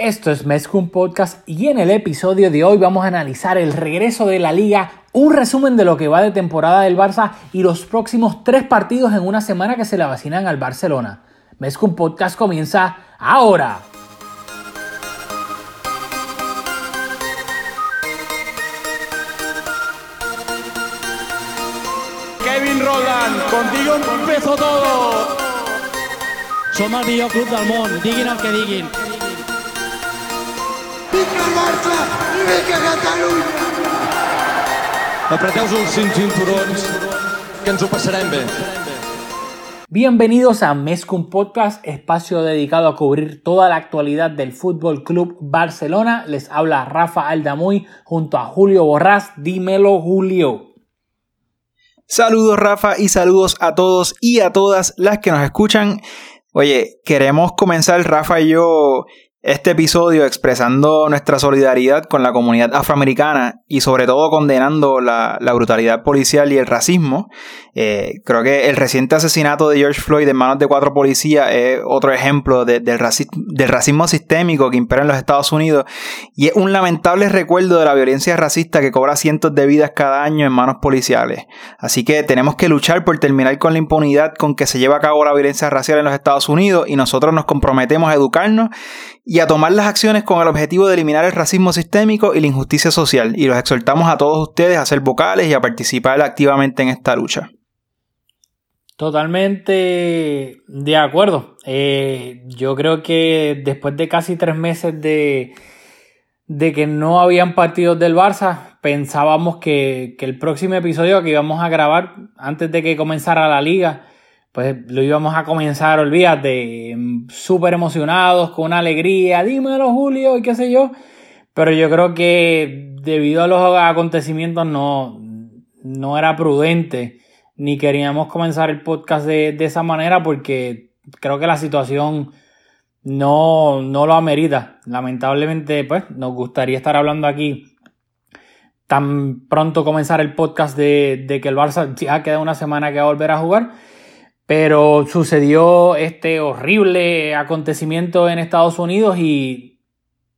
Esto es Mezcum Podcast y en el episodio de hoy vamos a analizar el regreso de la liga, un resumen de lo que va de temporada del Barça y los próximos tres partidos en una semana que se le vacinan al Barcelona. Mezcum Podcast comienza ahora. Kevin Roland, contigo empezó todo. Som el millor club del món, diguin el que diguin. Vinga el Barça i vinga Catalunya! Apreteu-vos els cinc cinturons, que ens ho passarem bé. Bienvenidos a Mezcum Podcast, espacio dedicado a cubrir toda la actualidad del Fútbol Club Barcelona. Les habla Rafa Aldamuy junto a Julio Borrás. Dímelo, Julio. Saludos Rafa y saludos a todos y a todas las que nos escuchan. Oye, queremos comenzar Rafa y yo este episodio expresando nuestra solidaridad con la comunidad afroamericana y sobre todo condenando la, la brutalidad policial y el racismo. Eh, creo que el reciente asesinato de George Floyd en manos de cuatro policías es otro ejemplo de, del, racismo, del racismo sistémico que impera en los Estados Unidos y es un lamentable recuerdo de la violencia racista que cobra cientos de vidas cada año en manos policiales. Así que tenemos que luchar por terminar con la impunidad con que se lleva a cabo la violencia racial en los Estados Unidos y nosotros nos comprometemos a educarnos y a tomar las acciones con el objetivo de eliminar el racismo sistémico y la injusticia social. Y los exhortamos a todos ustedes a ser vocales y a participar activamente en esta lucha. Totalmente de acuerdo. Eh, yo creo que después de casi tres meses de, de que no habían partidos del Barça, pensábamos que, que el próximo episodio que íbamos a grabar antes de que comenzara la liga, pues lo íbamos a comenzar, olvídate, súper emocionados, con una alegría, dímelo Julio y qué sé yo. Pero yo creo que debido a los acontecimientos no, no era prudente, ni queríamos comenzar el podcast de, de esa manera porque creo que la situación no, no lo amerita. Lamentablemente, pues, nos gustaría estar hablando aquí tan pronto comenzar el podcast de, de que el Barça ya queda una semana que va a volver a jugar pero sucedió este horrible acontecimiento en Estados Unidos y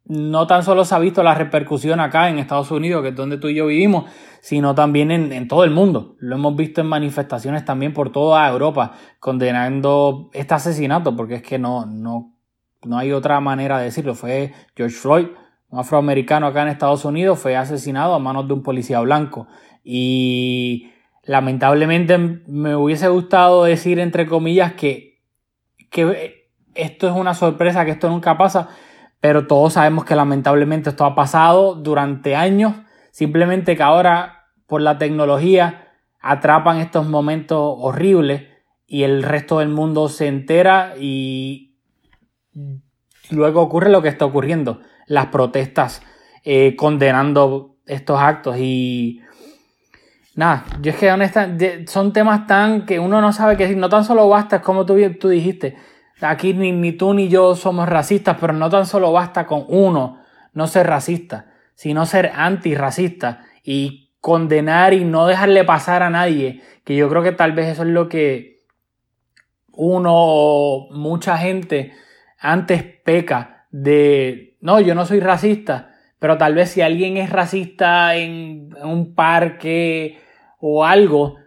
no tan solo se ha visto la repercusión acá en Estados Unidos, que es donde tú y yo vivimos, sino también en, todo el mundo. Lo hemos visto en manifestaciones también por toda Europa, condenando este asesinato, porque es que no, no, no hay otra manera de decirlo. Fue George Floyd, un afroamericano acá en Estados Unidos, fue asesinado a manos de un policía blanco. Y lamentablemente me hubiese gustado decir entre comillas que, que esto es una sorpresa, que esto nunca pasa, pero todos sabemos que lamentablemente esto ha pasado durante años, simplemente que ahora por la tecnología atrapan estos momentos horribles y el resto del mundo se entera y luego ocurre lo que está ocurriendo, las protestas eh, condenando estos actos. Y Nada, yo es que honestamente son temas tan que uno no sabe qué decir. No tan solo basta, como tú, tú dijiste, aquí ni, ni tú ni yo somos racistas, pero no tan solo basta con uno no ser racista, sino ser antirracista y condenar y no dejarle pasar a nadie, que yo creo que tal vez eso es lo que uno o mucha gente antes peca de, no, yo no soy racista, pero tal vez si alguien es racista en, un parque o algo,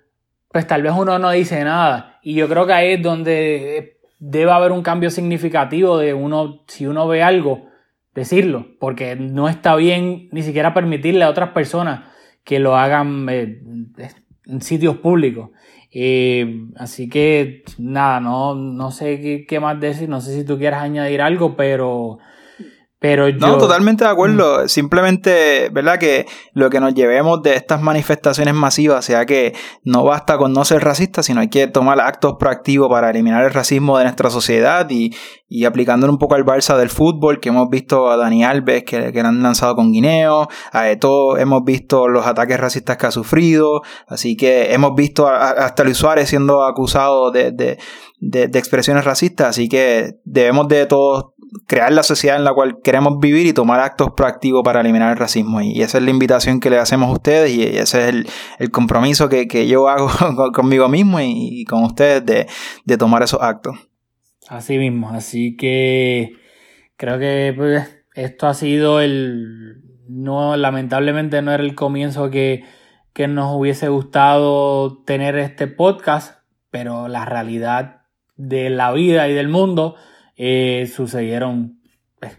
pues tal vez uno no dice nada. Y yo creo que ahí es donde debe haber un cambio significativo de uno, si uno ve algo, decirlo, porque no está bien ni siquiera permitirle a otras personas que lo hagan eh, en sitios públicos. Eh, así que nada, no, no sé qué, qué, más decir, no sé si tú quieres añadir algo, pero pero yo... No, totalmente de acuerdo. Mm. Simplemente, ¿verdad? Que lo que nos llevemos de estas manifestaciones masivas sea que no basta con no ser racista, sino hay que tomar actos proactivos para eliminar el racismo de nuestra sociedad y, y aplicándolo un poco al Barça del fútbol, que hemos visto a Dani Alves que, que han lanzado con Guineo, a Eto hemos visto los ataques racistas que ha sufrido, así que hemos visto a, hasta Luis Suárez siendo acusado de, de, de, de expresiones racistas, así que debemos de todos crear la sociedad en la cual queremos vivir y tomar actos proactivos para eliminar el racismo. Y esa es la invitación que le hacemos a ustedes y ese es el, el compromiso que, que, yo hago conmigo mismo y, con ustedes de, de, tomar esos actos. Así mismo, así que creo que pues, esto ha sido el, no, lamentablemente no era el comienzo que, que nos hubiese gustado tener este podcast, pero la realidad de la vida y del mundo eh, sucedieron pues,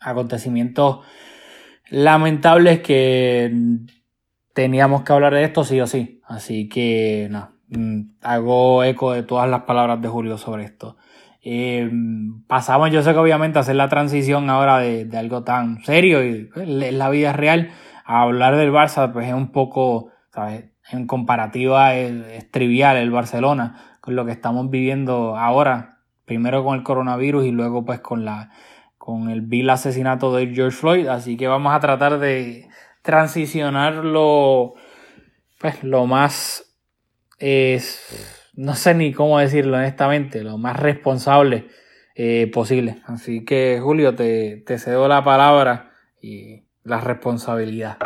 acontecimientos lamentables que teníamos que hablar de esto sí o sí. Así que no, mm, hago eco de todas las palabras de Julio sobre esto. Eh, pasamos, yo sé que obviamente hacer la transición ahora de, de algo tan serio y pues, la vida real a hablar del Barça, pues es un poco, ¿sabes? En comparativa es, trivial el Barcelona con lo que estamos viviendo ahora, primero con el coronavirus y luego pues con la con el vil asesinato de George Floyd, así que vamos a tratar de transicionar lo, pues, lo más es no sé ni cómo decirlo honestamente, lo más responsable eh, posible. Así que Julio, te, te cedo la palabra y la responsabilidad.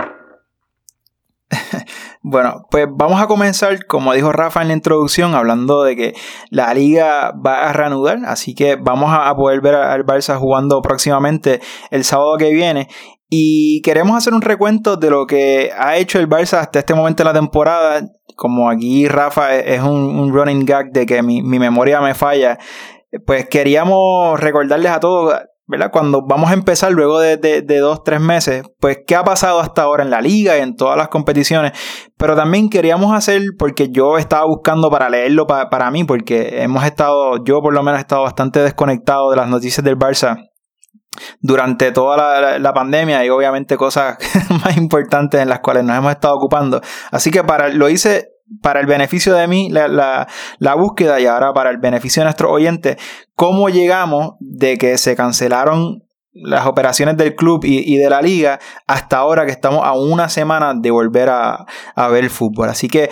Bueno, pues vamos a comenzar, como dijo Rafa en la introducción, hablando de que la liga va a reanudar, así que vamos a poder ver al Barça jugando próximamente el sábado que viene. Y queremos hacer un recuento de lo que ha hecho el Barça hasta este momento de la temporada. Como aquí Rafa es un, running gag de que mi, memoria me falla, pues queríamos recordarles a todos, ¿verdad? Cuando vamos a empezar luego de, de, dos, tres meses, pues qué ha pasado hasta ahora en la liga y en todas las competiciones. Pero también queríamos hacer, porque yo estaba buscando para leerlo para mí, porque hemos estado, yo por lo menos he estado bastante desconectado de las noticias del Barça durante toda la, pandemia y obviamente cosas más importantes en las cuales nos hemos estado ocupando. Así que para, lo hice para el beneficio de mí la, la, búsqueda y ahora para el beneficio de nuestros oyentes, cómo llegamos de que se cancelaron las operaciones del club y, de la liga hasta ahora que estamos a una semana de volver a, a ver el fútbol. Así que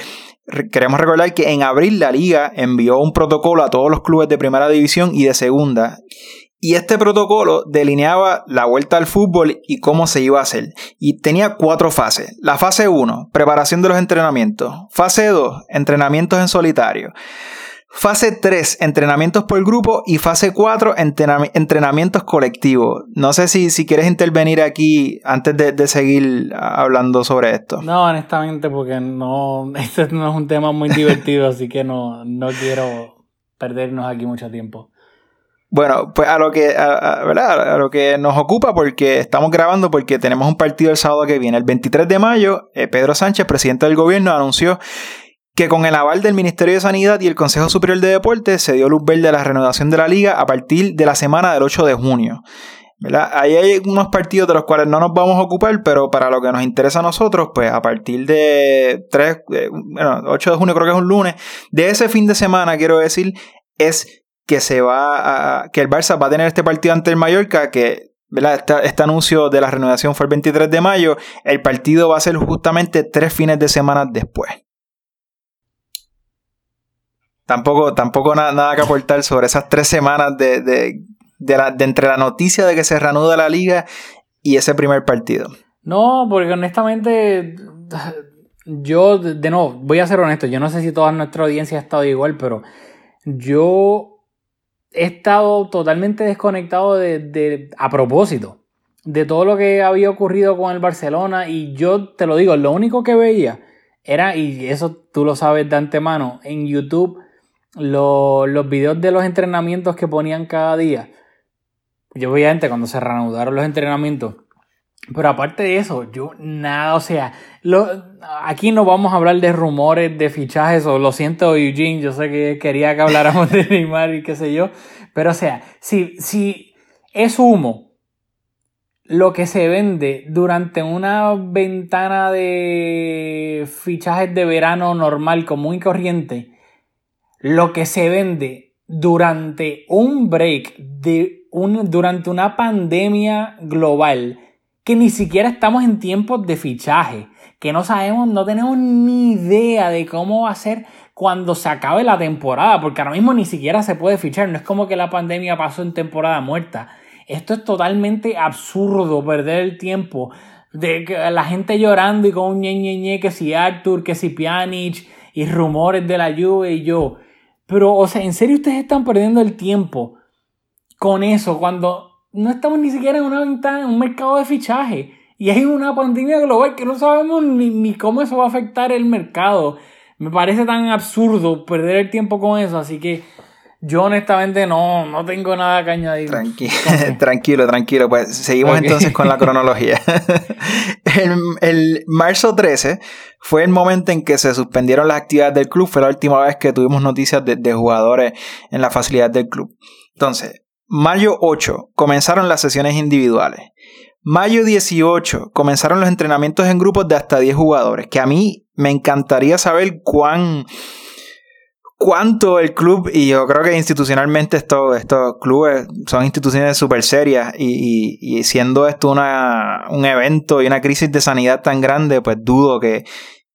queremos recordar que en abril la liga envió un protocolo a todos los clubes de primera división y de segunda y este protocolo delineaba la vuelta al fútbol y cómo se iba a hacer. Y tenía cuatro fases. La fase 1, preparación de los entrenamientos. Fase 2, entrenamientos en solitario. Fase 3, entrenamientos por grupo. Y fase 4, entrenamientos colectivos. No sé si, si quieres intervenir aquí antes de, seguir hablando sobre esto. No, honestamente, porque no, este no es un tema muy divertido, así que no, no quiero perdernos aquí mucho tiempo. Bueno, pues a lo que, a, ¿verdad? a lo que nos ocupa, porque estamos grabando, porque tenemos un partido el sábado que viene. El 23 de mayo, eh, Pedro Sánchez, presidente del gobierno, anunció que con el aval del Ministerio de Sanidad y el Consejo Superior de Deportes se dio luz verde a la renovación de la liga a partir de la semana del 8 de junio. ¿verdad? Ahí hay unos partidos de los cuales no nos vamos a ocupar, pero para lo que nos interesa a nosotros, pues a partir de 3, eh, bueno, 8 de junio creo que es un lunes, de ese fin de semana, quiero decir, es que se va a, que el Barça va a tener este partido ante el Mallorca, que Este, anuncio de la renovación fue el 23 de mayo, el partido va a ser justamente tres fines de semana después. Tampoco, tampoco nada que aportar sobre esas tres semanas de, de, de, entre la noticia de que se reanuda la liga y ese primer partido. No, porque honestamente, yo, de nuevo, voy a ser honesto, yo no sé si toda nuestra audiencia ha estado igual, pero yo he estado totalmente desconectado de, a propósito de todo lo que había ocurrido con el Barcelona y yo te lo digo, lo único que veía era, y eso tú lo sabes de antemano, en YouTube los videos de los entrenamientos que ponían cada día. Yo veía gente cuando se reanudaron los entrenamientos pero aparte de eso, yo nada, o sea, lo, aquí no vamos a hablar de rumores, de fichajes, o lo siento Eugene, yo sé que quería que habláramos de Neymar y qué sé yo, pero o sea, si, si es humo lo que se vende durante una ventana de fichajes de verano normal, común y corriente, lo que se vende durante un break, de un, durante una pandemia global, que ni siquiera estamos en tiempos de fichaje, que no sabemos, no tenemos ni idea de cómo va a ser cuando se acabe la temporada, porque ahora mismo ni siquiera se puede fichar, no es como que la pandemia pasó en temporada muerta. Esto es totalmente absurdo, perder el tiempo de la gente llorando y con un ñe, ñe, ñe que si Arthur, que si Pjanic y rumores de la lluvia y yo. Pero, o sea, ¿en serio ustedes están perdiendo el tiempo con eso cuando no estamos ni siquiera en una ventana, en un mercado de fichaje. Y hay una pandemia global que no sabemos ni, ni cómo eso va a afectar el mercado. Me parece tan absurdo perder el tiempo con eso, así que yo honestamente no, no tengo nada que añadir. Tranquilo, tranquilo, tranquilo. Pues seguimos entonces con la cronología. el, el, marzo 13 fue el momento en que se suspendieron las actividades del club. Fue la última vez que tuvimos noticias de, de jugadores en la facilidad del club. Entonces, mayo 8 comenzaron las sesiones individuales. Mayo 18 comenzaron los entrenamientos en grupos de hasta 10 jugadores, que a mí me encantaría saber cuán cuánto el club, y yo creo que institucionalmente estos, estos clubes son instituciones súper serias, y, siendo esto una, un evento y una crisis de sanidad tan grande, pues dudo que,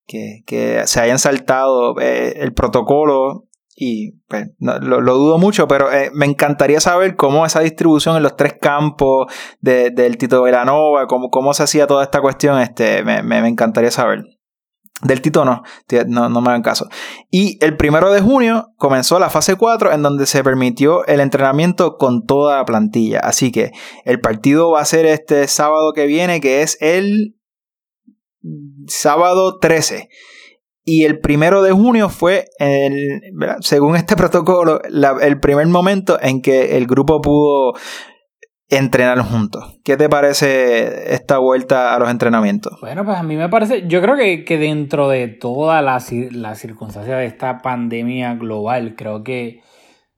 que, que se hayan saltado eh, el protocolo. Y pues, lo, dudo mucho, pero eh, me encantaría saber cómo esa distribución en los tres campos de, del Tito Velanova, cómo, cómo se hacía toda esta cuestión, este, me, me, me encantaría saber. Del Tito no, no, no, me hagan caso. Y el primero de junio comenzó la fase 4 en donde se permitió el entrenamiento con toda la plantilla. Así que el partido va a ser este sábado que viene, que es el sábado 13. Y el primero de junio fue, el, según este protocolo, el primer momento en que el grupo pudo entrenar juntos. ¿Qué te parece esta vuelta a los entrenamientos? Bueno, pues a mí me parece, yo creo que, que dentro de toda la, la circunstancia de esta pandemia global, creo que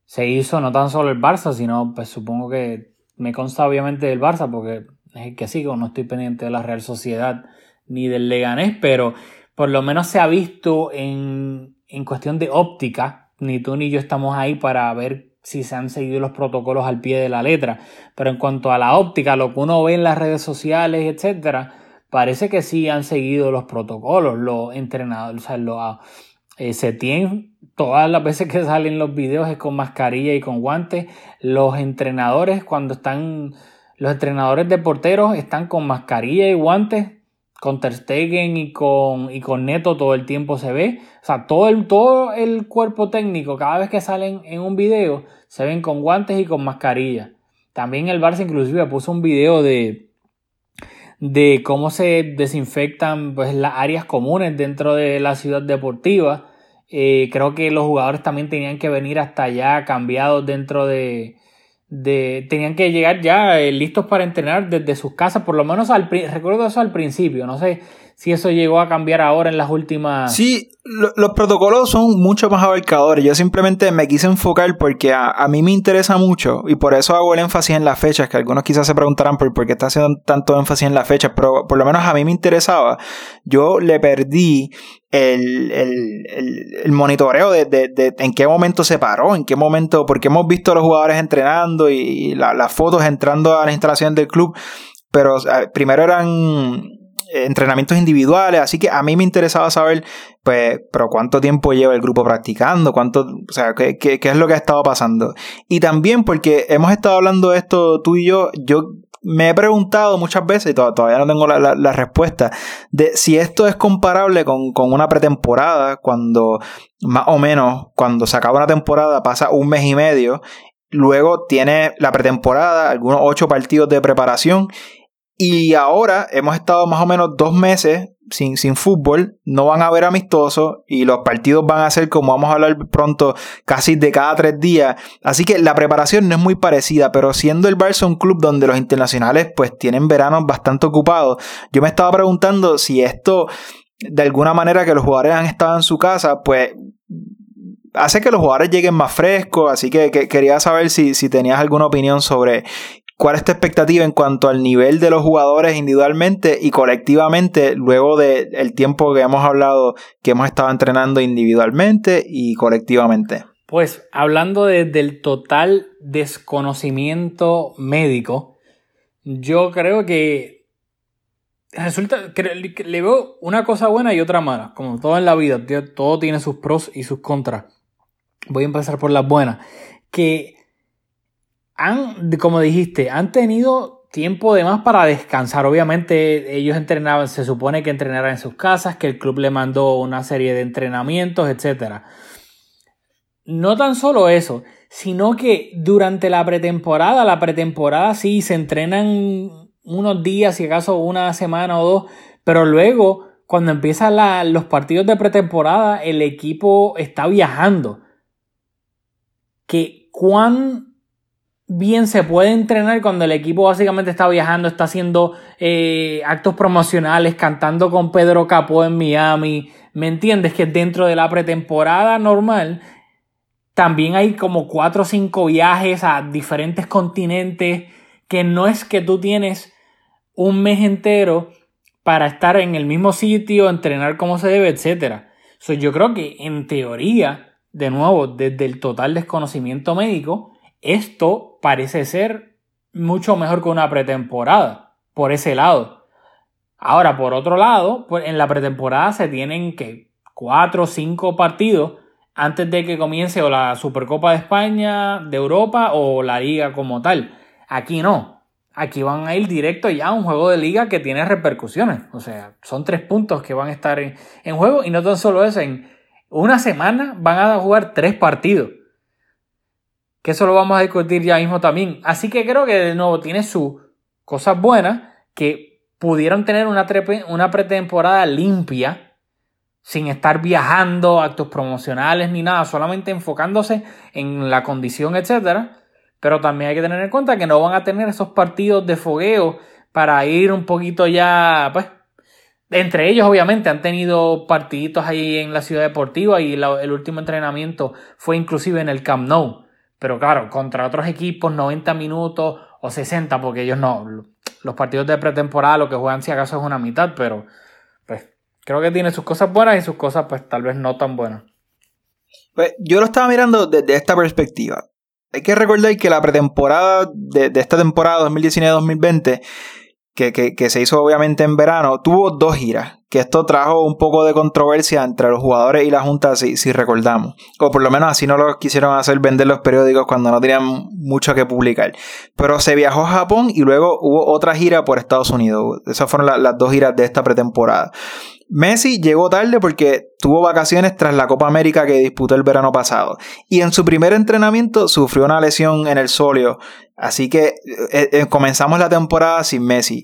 se hizo no tan solo el Barça, sino pues supongo que me consta obviamente del Barça, porque es el que sigo, no estoy pendiente de la Real Sociedad ni del Leganés, pero por lo menos se ha visto en, en cuestión de óptica, ni tú ni yo estamos ahí para ver si se han seguido los protocolos al pie de la letra. Pero en cuanto a la óptica, lo que uno ve en las redes sociales, etcétera, parece que sí han seguido los protocolos, los entrenadores, o sea, los, eh, se tienen todas las veces que salen los videos es con mascarilla y con guantes. Los entrenadores, cuando están, los entrenadores de porteros están con mascarilla y guantes con Ter Stegen y con, y con Neto todo el tiempo se ve. O sea, todo el, todo el cuerpo técnico, cada vez que salen en un video, se ven con guantes y con mascarilla. También el Barça inclusive puso un video de, de cómo se desinfectan pues, las áreas comunes dentro de la ciudad deportiva. Eh, creo que los jugadores también tenían que venir hasta allá cambiados dentro de, de, tenían que llegar ya eh, listos para entrenar desde sus casas, por lo menos al, recuerdo eso al principio, no sé si eso llegó a cambiar ahora en las últimas... Sí, los protocolos son mucho más abarcadores, yo simplemente me quise enfocar porque a, a, mí me interesa mucho y por eso hago el énfasis en las fechas, que algunos quizás se preguntarán por, por qué está haciendo tanto énfasis en las fechas, pero por lo menos a mí me interesaba, yo le perdí el, el, el, monitoreo de, de, en qué momento se paró, en qué momento, porque hemos visto a los jugadores entrenando y, y la, las fotos entrando a la instalación del club, pero primero eran entrenamientos individuales, así que a mí me interesaba saber, pues, pero cuánto tiempo lleva el grupo practicando, cuánto, o sea, qué, es lo que ha estado pasando. Y también porque hemos estado hablando de esto tú y yo, yo me he preguntado muchas veces, y todavía no tengo la, respuesta, de si esto es comparable con, una pretemporada, cuando más o menos, cuando se acaba una temporada, pasa un mes y medio, luego tiene la pretemporada, algunos ocho partidos de preparación, y ahora hemos estado más o menos dos meses sin, sin fútbol, no van a haber amistosos y los partidos van a ser, como vamos a hablar pronto, casi de cada tres días. Así que la preparación no es muy parecida, pero siendo el Barça un club donde los internacionales pues tienen veranos bastante ocupados, yo me estaba preguntando si esto, de alguna manera que los jugadores han estado en su casa, pues hace que los jugadores lleguen más frescos, así que, que quería saber si, si tenías alguna opinión sobre ¿Cuál es tu expectativa en cuanto al nivel de los jugadores individualmente y colectivamente luego del tiempo que hemos hablado que hemos estado entrenando individualmente y colectivamente? Pues hablando de, del total desconocimiento médico, yo creo que resulta que le veo una cosa buena y otra mala, como todo en la vida, todo tiene sus pros y sus contras. Voy a empezar por las buenas, que han, como dijiste, han tenido tiempo de más para descansar. Obviamente ellos entrenaban, se supone que entrenaran en sus casas, que el club le mandó una serie de entrenamientos, etc. no tan solo eso, sino que durante la pretemporada, la pretemporada sí se entrenan unos días, si acaso una semana o dos, pero luego cuando empiezan los partidos de pretemporada, el equipo está viajando. Que cuán bien se puede entrenar cuando el equipo básicamente está viajando, está haciendo eh, actos promocionales, cantando con Pedro Capó en Miami. ¿Me entiendes? Que dentro de la pretemporada normal también hay como cuatro o cinco viajes a diferentes continentes que no es que tú tienes un mes entero para estar en el mismo sitio, entrenar como se debe, etc. yo creo que en teoría, de nuevo, desde el total desconocimiento médico, esto parece ser mucho mejor que una pretemporada, por ese lado. Ahora, por otro lado, pues en la pretemporada se tienen que cuatro o cinco partidos antes de que comience o la Supercopa de España, de Europa o la liga como tal. Aquí no. Aquí van a ir directo ya a un juego de liga que tiene repercusiones. O sea, son tres puntos que van a estar en, juego y no tan solo eso, en una semana van a jugar tres partidos. Que eso lo vamos a discutir ya mismo también. Así que creo que de nuevo tiene sus cosas buenas que pudieron tener una, una pretemporada limpia sin estar viajando, actos promocionales ni nada, solamente enfocándose en la condición, etcétera. Pero también hay que tener en cuenta que no van a tener esos partidos de fogueo para ir un poquito ya, pues, entre ellos obviamente han tenido partiditos ahí en la ciudad deportiva y el último entrenamiento fue inclusive en el Camp Nou. Pero claro, contra otros equipos 90 minutos o 60, porque ellos no, los partidos de pretemporada lo que juegan si acaso es una mitad, pero creo que tiene sus cosas buenas y sus cosas pues tal vez no tan buenas. Pues yo lo estaba mirando desde esta perspectiva. Hay que recordar que la pretemporada de, esta temporada 2019-2020, que, que, se hizo obviamente en verano, tuvo dos giras. Que esto trajo un poco de controversia entre los jugadores y la Junta, si, si recordamos. O por lo menos así no lo quisieron hacer vender los periódicos cuando no tenían mucho que publicar. Pero se viajó a Japón y luego hubo otra gira por Estados Unidos. Esas fueron las dos giras de esta pretemporada. Messi llegó tarde porque tuvo vacaciones tras la Copa América que disputó el verano pasado. Y en su primer entrenamiento sufrió una lesión en el sóleo. Así que eh, eh, comenzamos la temporada sin Messi.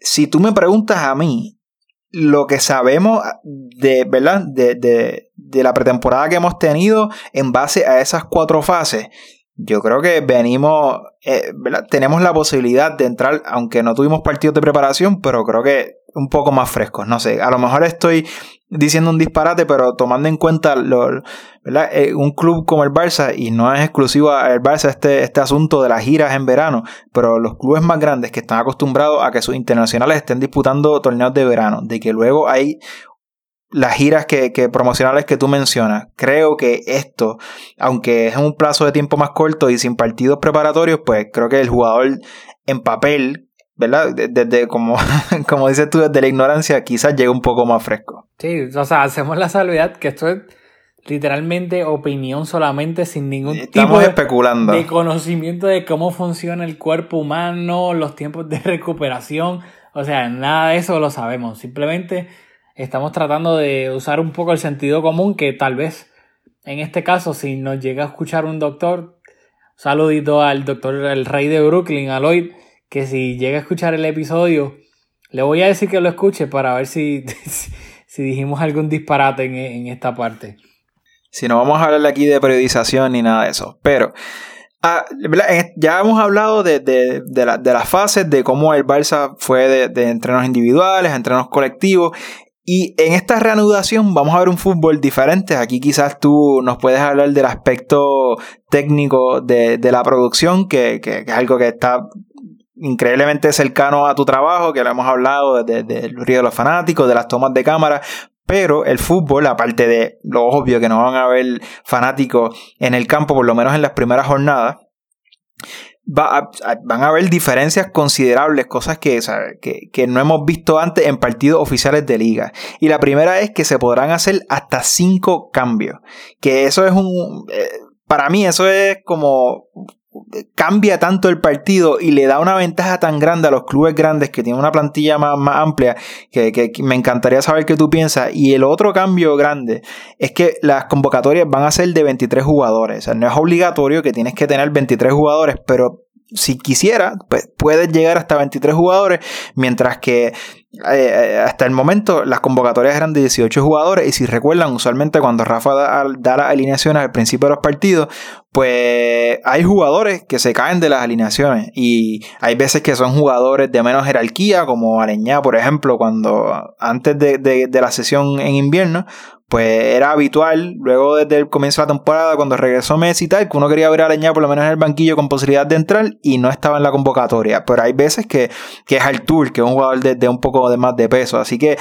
Si tú me preguntas a mí, lo que sabemos de, ¿verdad? De, de, de la pretemporada que hemos tenido en base a esas cuatro fases, yo creo que venimos, eh, ¿verdad? tenemos la posibilidad de entrar, aunque no tuvimos partidos de preparación, pero creo que un poco más frescos. No sé, a lo mejor estoy diciendo un disparate, pero tomando en cuenta. Eh, un club como el Barça, y no es exclusivo al Barça este, este asunto de las giras en verano, pero los clubes más grandes que están acostumbrados a que sus internacionales estén disputando torneos de verano, de que luego hay las giras que, que, promocionales que tú mencionas. Creo que esto, aunque es un plazo de tiempo más corto y sin partidos preparatorios, pues creo que el jugador en papel ¿verdad? Desde, como, como dices tú, desde la ignorancia, quizás llegue un poco más fresco. Sí, o sea, hacemos la salvedad que esto es literalmente opinión solamente, sin ningún tipo de, especulando. de conocimiento de cómo funciona el cuerpo humano, los tiempos de recuperación. O sea, nada de eso lo sabemos. Simplemente estamos tratando de usar un poco el sentido común que tal vez en este caso, si nos llega a escuchar un doctor, saludito al doctor, el rey de Brooklyn, a Lloyd, que si llega a escuchar el episodio, le voy a decir que lo escuche para ver si, si dijimos algún disparate en, esta parte. Si no vamos a hablar aquí de periodización ni nada de eso. Pero ah, ya hemos hablado de, de, de, las fases, de cómo el Barça fue de, de entrenos individuales, entrenos colectivos. Y en esta reanudación vamos a ver un fútbol diferente. Aquí quizás tú nos puedes hablar del aspecto técnico de, la producción, que, que, es algo que está increíblemente cercano a tu trabajo, que lo hemos hablado desde, el río de los fanáticos, de las tomas de cámara, pero el fútbol, aparte de lo obvio que no van a haber fanáticos en el campo, por lo menos en las primeras jornadas, va van a haber diferencias considerables, cosas que, que, no hemos visto antes en partidos oficiales de liga. Y la primera es que se podrán hacer hasta cinco cambios. Que eso es un... Eh, para mí eso es como cambia tanto el partido y le da una ventaja tan grande a los clubes grandes que tienen una plantilla más, más amplia que, que, me encantaría saber qué tú piensas. Y el otro cambio grande es que las convocatorias van a ser de 23 jugadores. O sea, no es obligatorio que tienes que tener 23 jugadores, pero si quisiera, pues puedes llegar hasta 23 jugadores, mientras que eh, hasta el momento las convocatorias eran de 18 jugadores y si recuerdan, usualmente cuando Rafa da, da las alineaciones al principio de los partidos, pues hay jugadores que se caen de las alineaciones y hay veces que son jugadores de menos jerarquía, como Aleñá, por ejemplo, cuando antes de, de la sesión en invierno, pues era habitual, luego desde el comienzo de la temporada, cuando regresó Messi y tal, que uno quería ver a Leña por lo menos en el banquillo con posibilidad de entrar y no estaba en la convocatoria. Pero hay veces que, que es Artur, que es un jugador de, de un poco de más de peso. Así que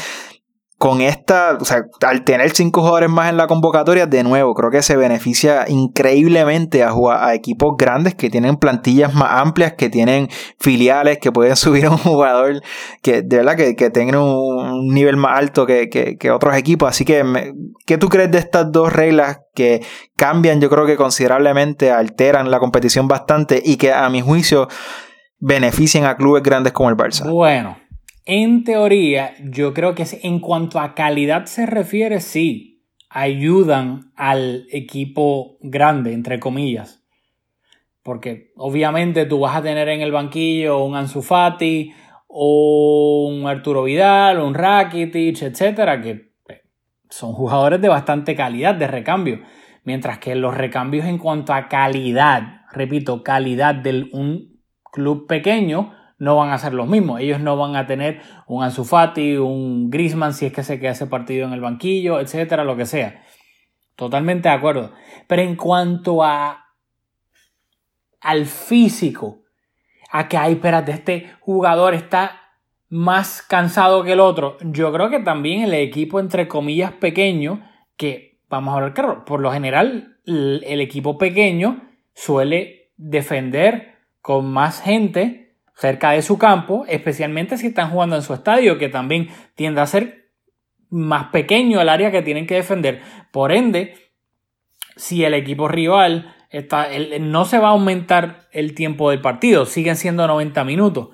con esta, o sea, al tener cinco jugadores más en la convocatoria, de nuevo, creo que se beneficia increíblemente a, a equipos grandes que tienen plantillas más amplias, que tienen filiales, que pueden subir a un jugador que de verdad que, que tenga un nivel más alto que, que, otros equipos. Así que, ¿qué tú crees de estas dos reglas que cambian, yo creo que considerablemente, alteran la competición bastante y que a mi juicio benefician a clubes grandes como el Barça? Bueno, en teoría, yo creo que en cuanto a calidad se refiere, sí, ayudan al equipo grande, entre comillas. Porque obviamente tú vas a tener en el banquillo un Ansu Fati, o un Arturo Vidal, un Rakitic, etcétera, que eh, son jugadores de bastante calidad de recambio. Mientras que los recambios en cuanto a calidad, repito, calidad de un club pequeño, no van a ser los mismos. Ellos no van a tener un Ansu Fati, un Griezmann si es que se queda ese partido en el banquillo, etcétera, lo que sea. Totalmente de acuerdo. Pero en cuanto a al físico, a que hay, espérate, este jugador está más cansado que el otro. Yo creo que también el equipo, entre comillas, pequeño, que vamos a hablar claro, por lo general, el equipo pequeño suele defender con más gente cerca de su campo, especialmente si están jugando en su estadio, que también tiende a ser más pequeño el área que tienen que defender. Por ende, si el equipo rival está, no se va a aumentar el tiempo del partido, siguen siendo 90 minutos.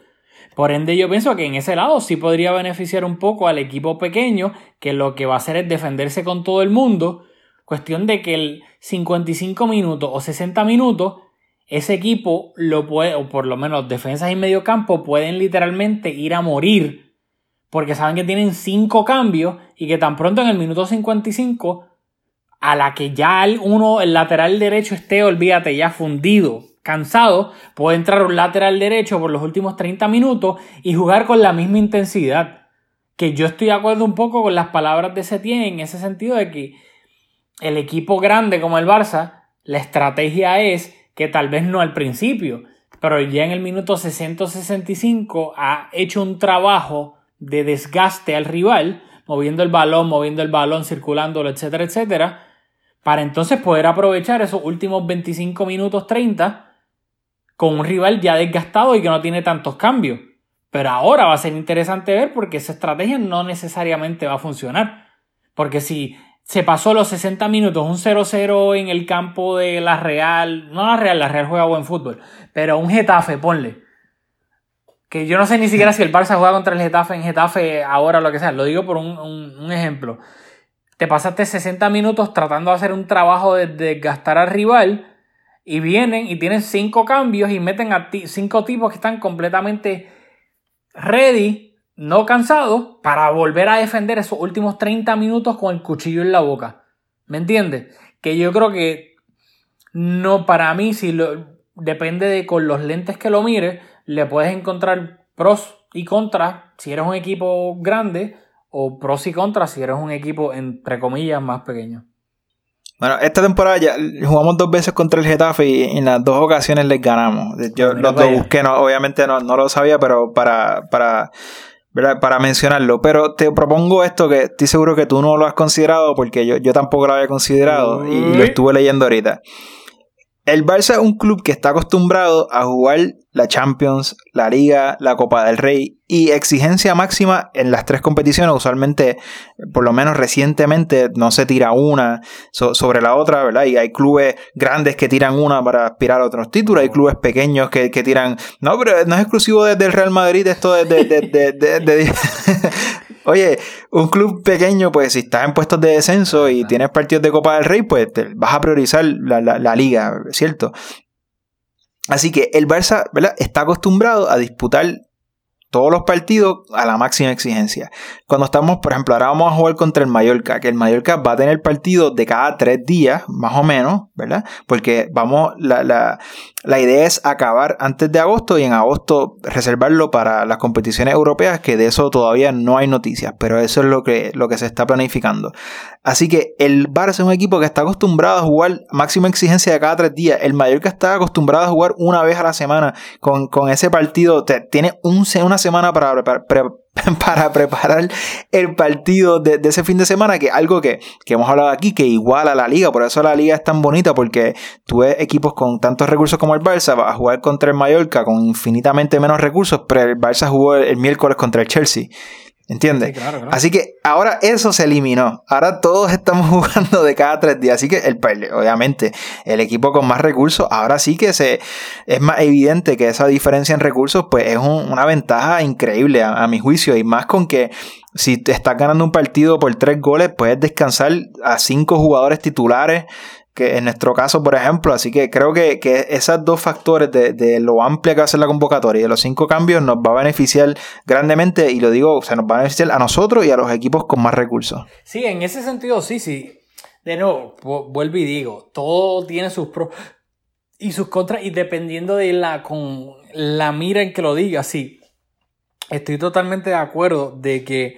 Por ende, yo pienso que en ese lado sí podría beneficiar un poco al equipo pequeño, que lo que va a hacer es defenderse con todo el mundo. Cuestión de que el 55 minutos o 60 minutos ese equipo lo puede, o por lo menos defensas y medio campo, pueden literalmente ir a morir porque saben que tienen cinco cambios y que tan pronto en el minuto 55, a la que ya el uno, el lateral derecho esté, olvídate, ya fundido, cansado, puede entrar un lateral derecho por los últimos 30 minutos y jugar con la misma intensidad. Que yo estoy de acuerdo un poco con las palabras de Setién en ese sentido de que el equipo grande como el Barça, la estrategia es que tal vez no al principio, pero ya en el minuto 665 ha hecho un trabajo de desgaste al rival, moviendo el balón, moviendo el balón, circulándolo, etcétera, etcétera, para entonces poder aprovechar esos últimos 25 minutos 30 con un rival ya desgastado y que no tiene tantos cambios. Pero ahora va a ser interesante ver porque esa estrategia no necesariamente va a funcionar. Porque si se pasó los 60 minutos, un 0-0 en el campo de la Real, no la Real, la Real juega buen fútbol, pero un Getafe, ponle. Que yo no sé ni siquiera si el Barça juega contra el Getafe en Getafe ahora o lo que sea, lo digo por un, ejemplo. Te pasaste 60 minutos tratando de hacer un trabajo de desgastar al rival y vienen y tienen cinco cambios y meten a cinco tipos que están completamente ready no cansado para volver a defender esos últimos 30 minutos con el cuchillo en la boca. ¿Me entiendes? Que yo creo que no para mí, si lo, depende de con los lentes que lo mires, le puedes encontrar pros y contras si eres un equipo grande o pros y contras si eres un equipo entre comillas más pequeño. Bueno, esta temporada ya jugamos dos veces contra el Getafe y en las dos ocasiones les ganamos. Yo los busqué, no, obviamente no, no, lo sabía, pero para, para para mencionarlo. Pero te propongo esto que estoy seguro que tú no lo has considerado porque yo, yo tampoco lo había considerado y lo estuve leyendo ahorita. El Barça es un club que está acostumbrado a jugar la Champions, la Liga, la Copa del Rey y exigencia máxima en las tres competiciones. Usualmente, por lo menos recientemente, no se tira una sobre la otra, ¿verdad? Y hay clubes grandes que tiran una para aspirar a otros títulos, hay clubes pequeños que, tiran... No, pero no es exclusivo desde el Real Madrid, esto de... de, Oye, un club pequeño, pues si estás en puestos de descenso y tienes partidos de Copa del Rey, pues te vas a priorizar la, la liga, ¿cierto? Así que el Barça ¿verdad? está acostumbrado a disputar todos los partidos a la máxima exigencia. Cuando estamos, por ejemplo, ahora vamos a jugar contra el Mallorca, que el Mallorca va a tener partidos de cada tres días, más o menos, ¿verdad? Porque vamos, la, la, la idea es acabar antes de agosto y en agosto reservarlo para las competiciones europeas, que de eso todavía no hay noticias, pero eso es lo que, lo que se está planificando. Así que el Barça es un equipo que está acostumbrado a jugar máxima exigencia de cada tres días. El Mallorca está acostumbrado a jugar una vez a la semana con, ese partido. tiene un, una semana para, para, para preparar el partido de, ese fin de semana, que algo que, hemos hablado aquí, que iguala a la liga, por eso la liga es tan bonita, porque tú ves equipos con tantos recursos como el Barça, a jugar contra el Mallorca con infinitamente menos recursos, pero el Barça jugó el miércoles contra el Chelsea. ¿Entiendes? Así que ahora eso se eliminó. Ahora todos estamos jugando de cada tres días. Así que el obviamente, el equipo con más recursos, ahora sí que se es más evidente que esa diferencia en recursos, pues es una ventaja increíble a, mi juicio. Y más con que si te estás ganando un partido por tres goles, puedes descansar a cinco jugadores titulares que en nuestro caso, por ejemplo, así que creo que, que esos dos factores de, lo amplia que va la convocatoria y de los cinco cambios nos va a beneficiar grandemente y lo digo, o sea, nos va a beneficiar a nosotros y a los equipos con más recursos. Sí, en ese sentido, sí, sí. De nuevo, vuelvo y digo, todo tiene sus pros y sus contras y dependiendo de la, con la mira en que lo diga, sí. Estoy totalmente de acuerdo de que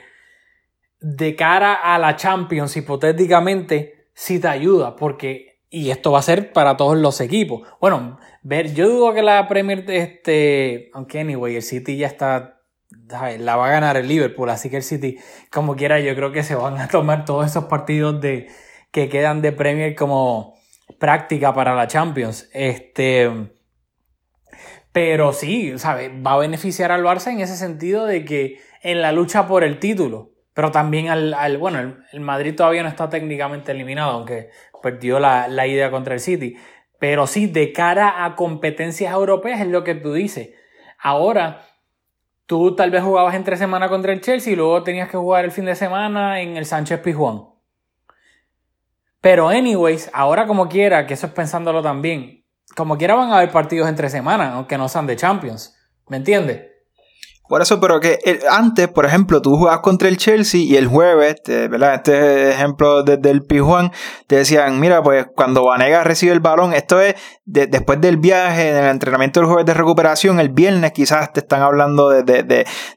de cara a la Champions, hipotéticamente, sí te ayuda, porque y esto va a ser para todos los equipos. Bueno, ver, yo dudo que la Premier, este, aunque anyway, el City ya está, la va a ganar el Liverpool, así que el City, como quiera, yo creo que se van a tomar todos esos partidos de, que quedan de Premier como práctica para la Champions. Este, pero sí, ¿sabes? Va a beneficiar al Barça en ese sentido de que en la lucha por el título, pero también al, bueno, el, el, Madrid todavía no está técnicamente eliminado, aunque perdió la, idea contra el City. Pero sí, de cara a competencias europeas es lo que tú dices. Ahora, tú tal vez jugabas entre semana contra el Chelsea y luego tenías que jugar el fin de semana en el Sánchez Pizjuán. Pero anyways, ahora como quiera, que eso es pensándolo también, como quiera van a haber partidos entre semana, aunque no sean de Champions. ¿Me entiendes? Por eso, pero que antes, por ejemplo, tú jugabas contra el Chelsea y el jueves, ¿verdad? Este ejemplo desde el Pijuan, te decían, mira, pues cuando Vanega recibe el balón, esto es después del viaje, en el entrenamiento del jueves de recuperación, el viernes quizás te están hablando de,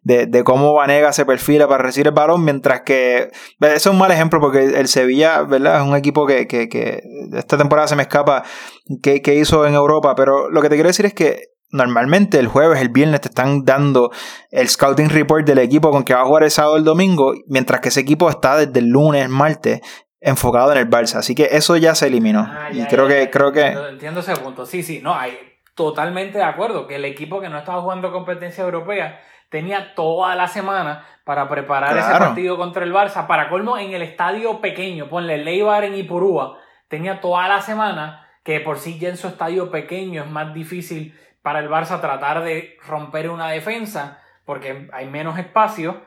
de, cómo Vanega se perfila para recibir el balón, mientras que, eso es un mal ejemplo porque el Sevilla, ¿verdad? Es un equipo que, que, que esta temporada se me escapa que, que hizo en Europa, pero lo que te quiero decir es que normalmente el jueves, el viernes te están dando el scouting report del equipo con que va a jugar el sábado el domingo, mientras que ese equipo está desde el lunes, martes, enfocado en el Barça. Así que eso ya se eliminó. Ah, y creo que, creo que. Entiendo ese punto. Sí, sí, no, hay totalmente de acuerdo que el equipo que no estaba jugando competencia europea tenía toda la semana para preparar ese partido contra el Barça. Para colmo, en el estadio pequeño, ponle Leibar en Ipurúa, tenía toda la semana, que por sí ya en su estadio pequeño es más difícil para el Barça tratar de romper una defensa porque hay menos espacio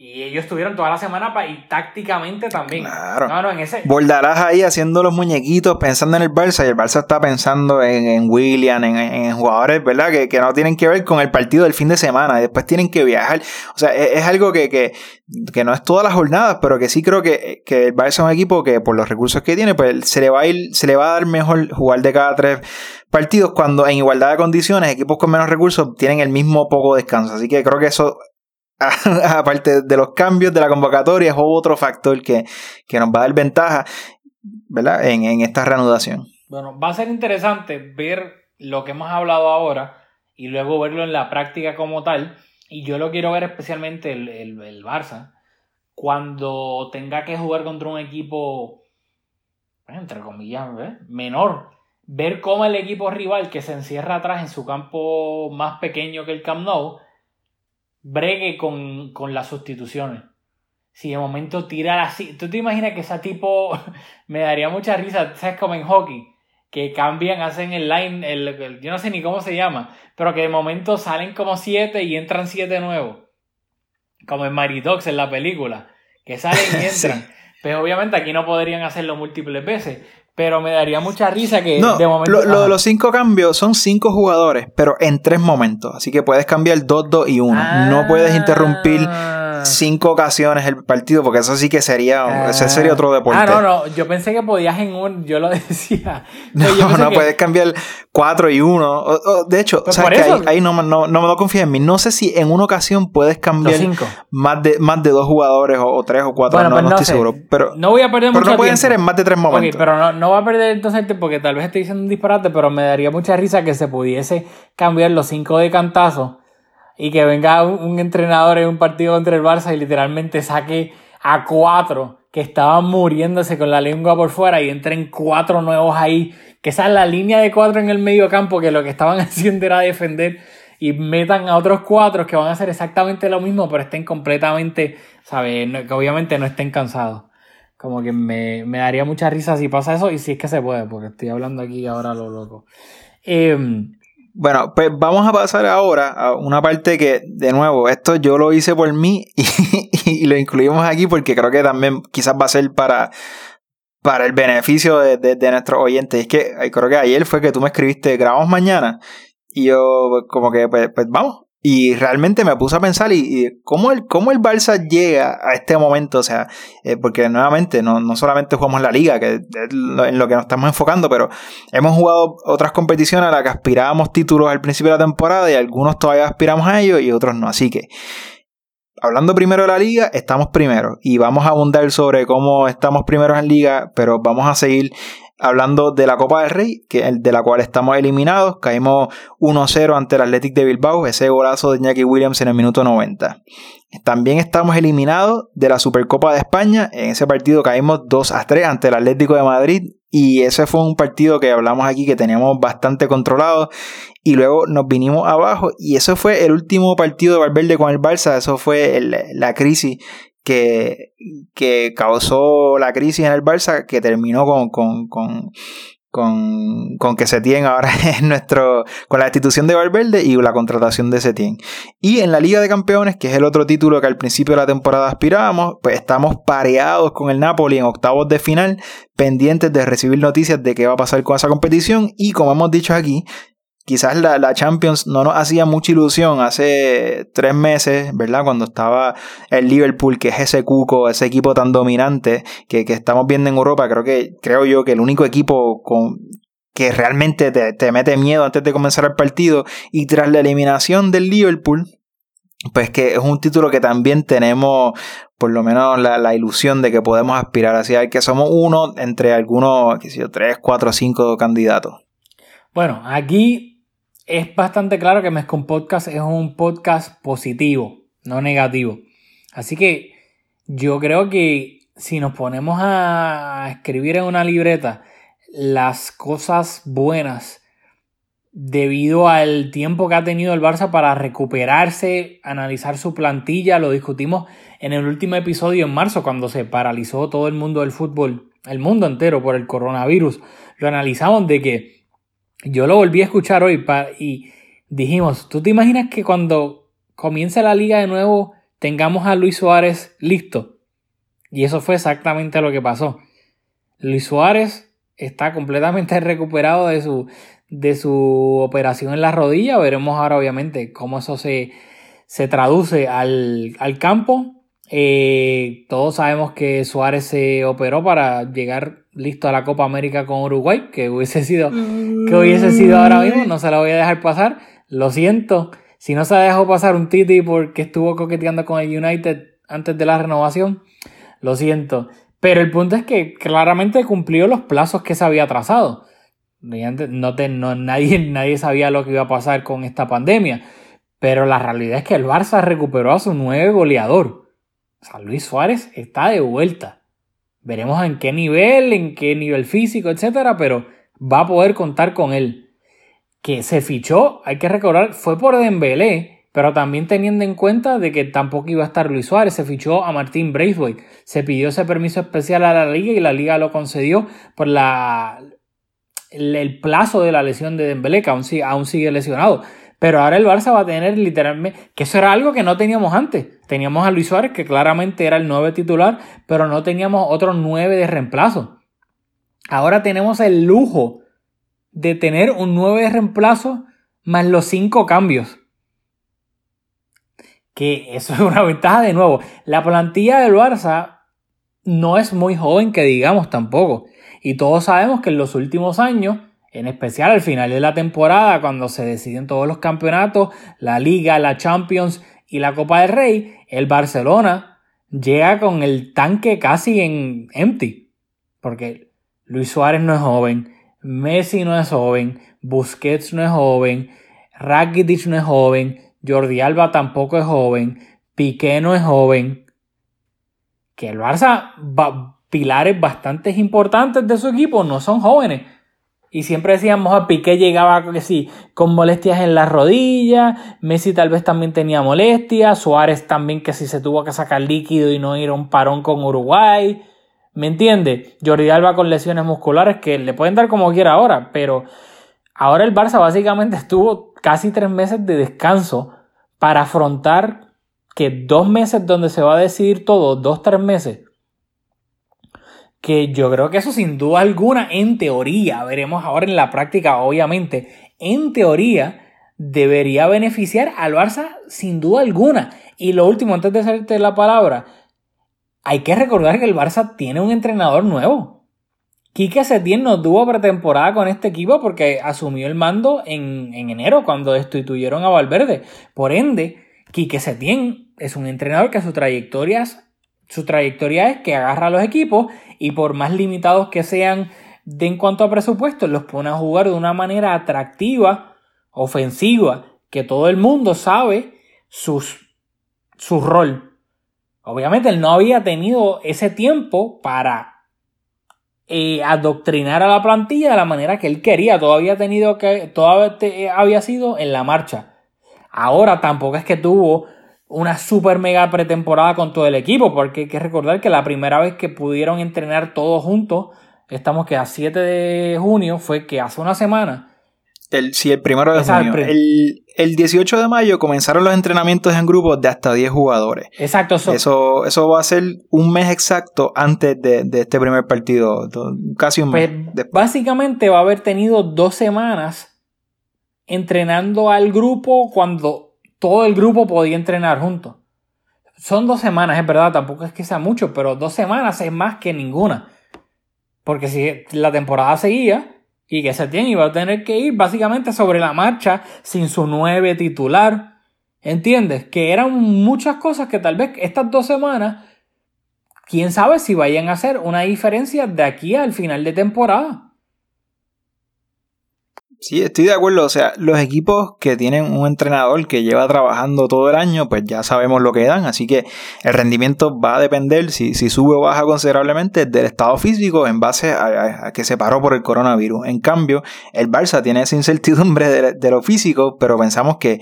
y ellos estuvieron toda la semana y tácticamente también. Claro. No, en ese... Bordarás ahí haciendo los muñequitos pensando en el Barça y el Barça está pensando en, William, en, jugadores, ¿verdad? Que, que, no tienen que ver con el partido del fin de semana y después tienen que viajar. O sea, es, algo que, que, que, no es todas las jornadas, pero que sí creo que, que el Barça es un equipo que por los recursos que tiene, pues se le va a ir, se le va a dar mejor jugar de cada tres partidos cuando en igualdad de condiciones equipos con menos recursos tienen el mismo poco descanso. Así que creo que eso aparte de los cambios de la convocatoria, es otro factor que, nos va a dar ventaja ¿verdad? En, esta reanudación. Bueno, va a ser interesante ver lo que hemos hablado ahora y luego verlo en la práctica como tal. Y yo lo quiero ver especialmente el, el, Barça cuando tenga que jugar contra un equipo, entre comillas, menor. ver cómo el equipo rival que se encierra atrás en su campo más pequeño que el Camp Nou bregue con, con las sustituciones. Si de momento tirar así, tú te imaginas que ese tipo me daría mucha risa, ¿sabes? Como en hockey, que cambian, hacen el line, el, yo no sé ni cómo se llama, pero que de momento salen como siete y entran siete nuevos. Como en Maridox en la película, que salen y entran. Pero obviamente aquí no podrían hacerlo múltiples veces. Pero me daría mucha risa que de momento. Lo, de los cinco cambios son cinco jugadores, pero en tres momentos. Así que puedes cambiar dos, dos y uno. no puedes interrumpir cinco ocasiones el partido, porque eso sí que sería, ese sería otro deporte. Ah, no, no, yo pensé que podías en un, yo lo decía. No, no, puedes cambiar cuatro y uno. de hecho, pues ¿sabes que ahí, no, no, no, no confías en mí. No sé si en una ocasión puedes cambiar más de, más de dos jugadores o, tres o cuatro, no, pues no, estoy seguro. Pero, no voy a perder pero no pueden ser en más de tres momentos. pero no, no va a perder entonces porque tal vez estoy diciendo un disparate, pero me daría mucha risa que se pudiese cambiar los cinco de cantazo y que venga un, entrenador en un partido contra el Barça y literalmente saque a cuatro que estaban muriéndose con la lengua por fuera y entren cuatro nuevos ahí, que esa es la línea de cuatro en el medio campo, que lo que estaban haciendo era defender y metan a otros cuatro que van a hacer exactamente lo mismo, pero estén completamente, ¿sabes? que obviamente no estén cansados. Como que me, me, daría mucha risa si pasa eso y si es que se puede, porque estoy hablando aquí ahora lo loco. Eh, bueno, pues vamos a pasar ahora a una parte que, de nuevo, esto yo lo hice por mí y, lo incluimos aquí porque creo que también quizás va a ser para, para el beneficio de, de, nuestros oyentes. Es que creo que ayer fue que tú me escribiste, grabamos mañana. Y yo, como que, pues, pues vamos, y realmente me puse a pensar, y, cómo, el, cómo el Barça llega a este momento, o sea, eh, porque nuevamente no, no, solamente jugamos la liga, que es en lo que nos estamos enfocando, pero hemos jugado otras competiciones a las que aspirábamos títulos al principio de la temporada y algunos todavía aspiramos a ellos y otros no. Así que, hablando primero de la liga, estamos primero y vamos a abundar sobre cómo estamos primeros en liga, pero vamos a seguir hablando de la Copa del Rey, que, de la cual estamos eliminados. Caímos 1-0 ante el Athletic de Bilbao, ese golazo de Iñaki Williams en el minuto 90. También estamos eliminados de la Supercopa de España. En ese partido caímos 2 3 ante el Atlético de Madrid. Y ese fue un partido que hablamos aquí que teníamos bastante controlado. Y luego nos vinimos abajo. Y eso fue el último partido de Valverde con el Barça. Eso fue la crisis que, que causó la crisis en el Barça, que terminó con, con, con, con, con que Setién ahora es nuestro, con la destitución de Valverde y la contratación de Setién. Y en la Liga de Campeones, que es el otro título que al principio de la temporada aspirábamos, pues estamos pareados con el Napoli en octavos de final, pendientes de recibir noticias de qué va a pasar con esa competición y como hemos dicho aquí, quizás la, Champions no nos hacía mucha ilusión hace tres meses, ¿verdad? Cuando estaba el Liverpool, que es ese cuco, ese equipo tan dominante que, estamos viendo en Europa. Creo que, creo yo que el único equipo con, que realmente te, mete miedo antes de comenzar el partido. Y tras la eliminación del Liverpool, pues que es un título que también tenemos por lo menos la, ilusión de que podemos aspirar hacia que somos uno entre algunos, qué sé yo, tres, cuatro, cinco candidatos. Bueno, aquí es bastante claro que Mezcon Podcast es un podcast positivo, no negativo. Así que yo creo que si nos ponemos a escribir en una libreta las cosas buenas debido al tiempo que ha tenido el Barça para recuperarse, analizar su plantilla, lo discutimos en el último episodio en marzo cuando se paralizó todo el mundo del fútbol, el mundo entero por el coronavirus. Lo analizamos de que yo lo volví a escuchar hoy y dijimos, ¿tú te imaginas que cuando comience la liga de nuevo tengamos a Luis Suárez listo? Y eso fue exactamente lo que pasó. Luis Suárez está completamente recuperado de su, de su operación en la rodilla. Veremos ahora obviamente cómo eso se, se traduce al, al campo. Eh, todos sabemos que Suárez se operó para llegar listo a la Copa América con Uruguay, que hubiese sido, que hubiese sido ahora mismo, no se la voy a dejar pasar. Lo siento, si no se ha dejado pasar un Titi porque estuvo coqueteando con el United antes de la renovación, lo siento. Pero el punto es que claramente cumplió los plazos que se había trazado. No, no, nadie, nadie sabía lo que iba a pasar con esta pandemia. Pero la realidad es que el Barça recuperó a su nuevo goleador. Luis Suárez está de vuelta. Veremos en qué nivel, en qué nivel físico, etcétera, pero va a poder contar con él. Que se fichó, hay que recordar, fue por Dembélé, pero también teniendo en cuenta de que tampoco iba a estar Luis Suárez, se fichó a Martín Braithwaite, se pidió ese permiso especial a la liga y la liga lo concedió por la, el, plazo de la lesión de Dembélé, que aún sigue lesionado. Pero ahora el Barça va a tener literalmente, que eso era algo que no teníamos antes. Teníamos a Luis Suárez, que claramente era el 9 titular, pero no teníamos otros 9 de reemplazo. Ahora tenemos el lujo de tener un 9 de reemplazo más los 5 cambios. Que eso es una ventaja de nuevo. La plantilla del Barça no es muy joven que digamos tampoco. Y todos sabemos que en los últimos años en especial al final de la temporada, cuando se deciden todos los campeonatos, la Liga, la Champions y la Copa del Rey, el Barcelona llega con el tanque casi en empty. Porque Luis Suárez no es joven, Messi no es joven, Busquets no es joven, Rakitic no es joven, Jordi Alba tampoco es joven, Piqué no es joven. Que el Barça, pilares bastante importantes de su equipo no son jóvenes y siempre decíamos a Piqué llegaba que sí, con molestias en las rodillas, Messi tal vez también tenía molestias, Suárez también que si se tuvo que sacar líquido y no ir a un parón con Uruguay. ¿Me entiende? Jordi Alba con lesiones musculares que le pueden dar como quiera ahora, pero ahora el Barça básicamente estuvo casi tres meses de descanso para afrontar que dos meses donde se va a decidir todo, dos, tres meses, que yo creo que eso sin duda alguna, en teoría, veremos ahora en la práctica, obviamente, en teoría debería beneficiar al Barça sin duda alguna. Y lo último, antes de hacerte la palabra, hay que recordar que el Barça tiene un entrenador nuevo. Quique Setién no tuvo pretemporada con este equipo porque asumió el mando en, en enero cuando destituyeron a Valverde. Por ende, Quique Setién es un entrenador que su trayectoria, su trayectoria es que agarra a los equipos y por más limitados que sean de en cuanto a presupuesto, los pone a jugar de una manera atractiva, ofensiva, que todo el mundo sabe sus, su rol. Obviamente él no había tenido ese tiempo para eh, adoctrinar a la plantilla de la manera que él quería. Todavía tenido que, todavía había sido en la marcha. Ahora tampoco es que tuvo una super mega pretemporada con todo el equipo, porque hay que recordar que la primera vez que pudieron entrenar todos juntos, estamos que a 7 de junio, fue que hace una semana. El, sí, el primero de junio. El, el, 18 de mayo comenzaron los entrenamientos en grupos de hasta 10 jugadores. Exacto. Eso, eso va a ser un mes exacto antes de, este primer partido, casi un mes. Pues, básicamente va a haber tenido dos semanas entrenando al grupo cuando todo el grupo podía entrenar juntos. Son dos semanas, es verdad, tampoco es que sea mucho, pero dos semanas es más que ninguna. Porque si la temporada seguía y que se tiene iba a tener que ir básicamente sobre la marcha sin su nueve titular. ¿Entiendes? Que eran muchas cosas que tal vez estas dos semanas, quién sabe si vayan a hacer una diferencia de aquí al final de temporada. Sí, estoy de acuerdo. O sea, los equipos que tienen un entrenador que lleva trabajando todo el año, pues ya sabemos lo que dan. Así que el rendimiento va a depender, si, si sube o baja considerablemente, del estado físico en base a, que se paró por el coronavirus. En cambio, el Barça tiene esa incertidumbre de lo físico, pero pensamos que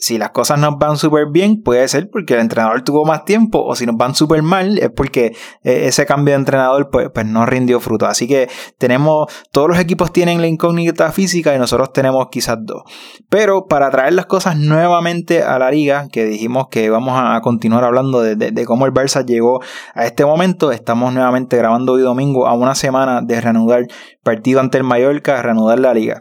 si las cosas nos van súper bien, puede ser porque el entrenador tuvo más tiempo, o si nos van súper mal, es porque eh, ese cambio de entrenador pues, pues, no rindió fruto. Así que tenemos, todos los equipos tienen la incógnita física y nosotros tenemos quizás dos. Pero para traer las cosas nuevamente a la liga, que dijimos que vamos a continuar hablando de, de cómo el Barça llegó a este momento, estamos nuevamente grabando hoy domingo a una semana de reanudar partido ante el Mallorca, reanudar la liga.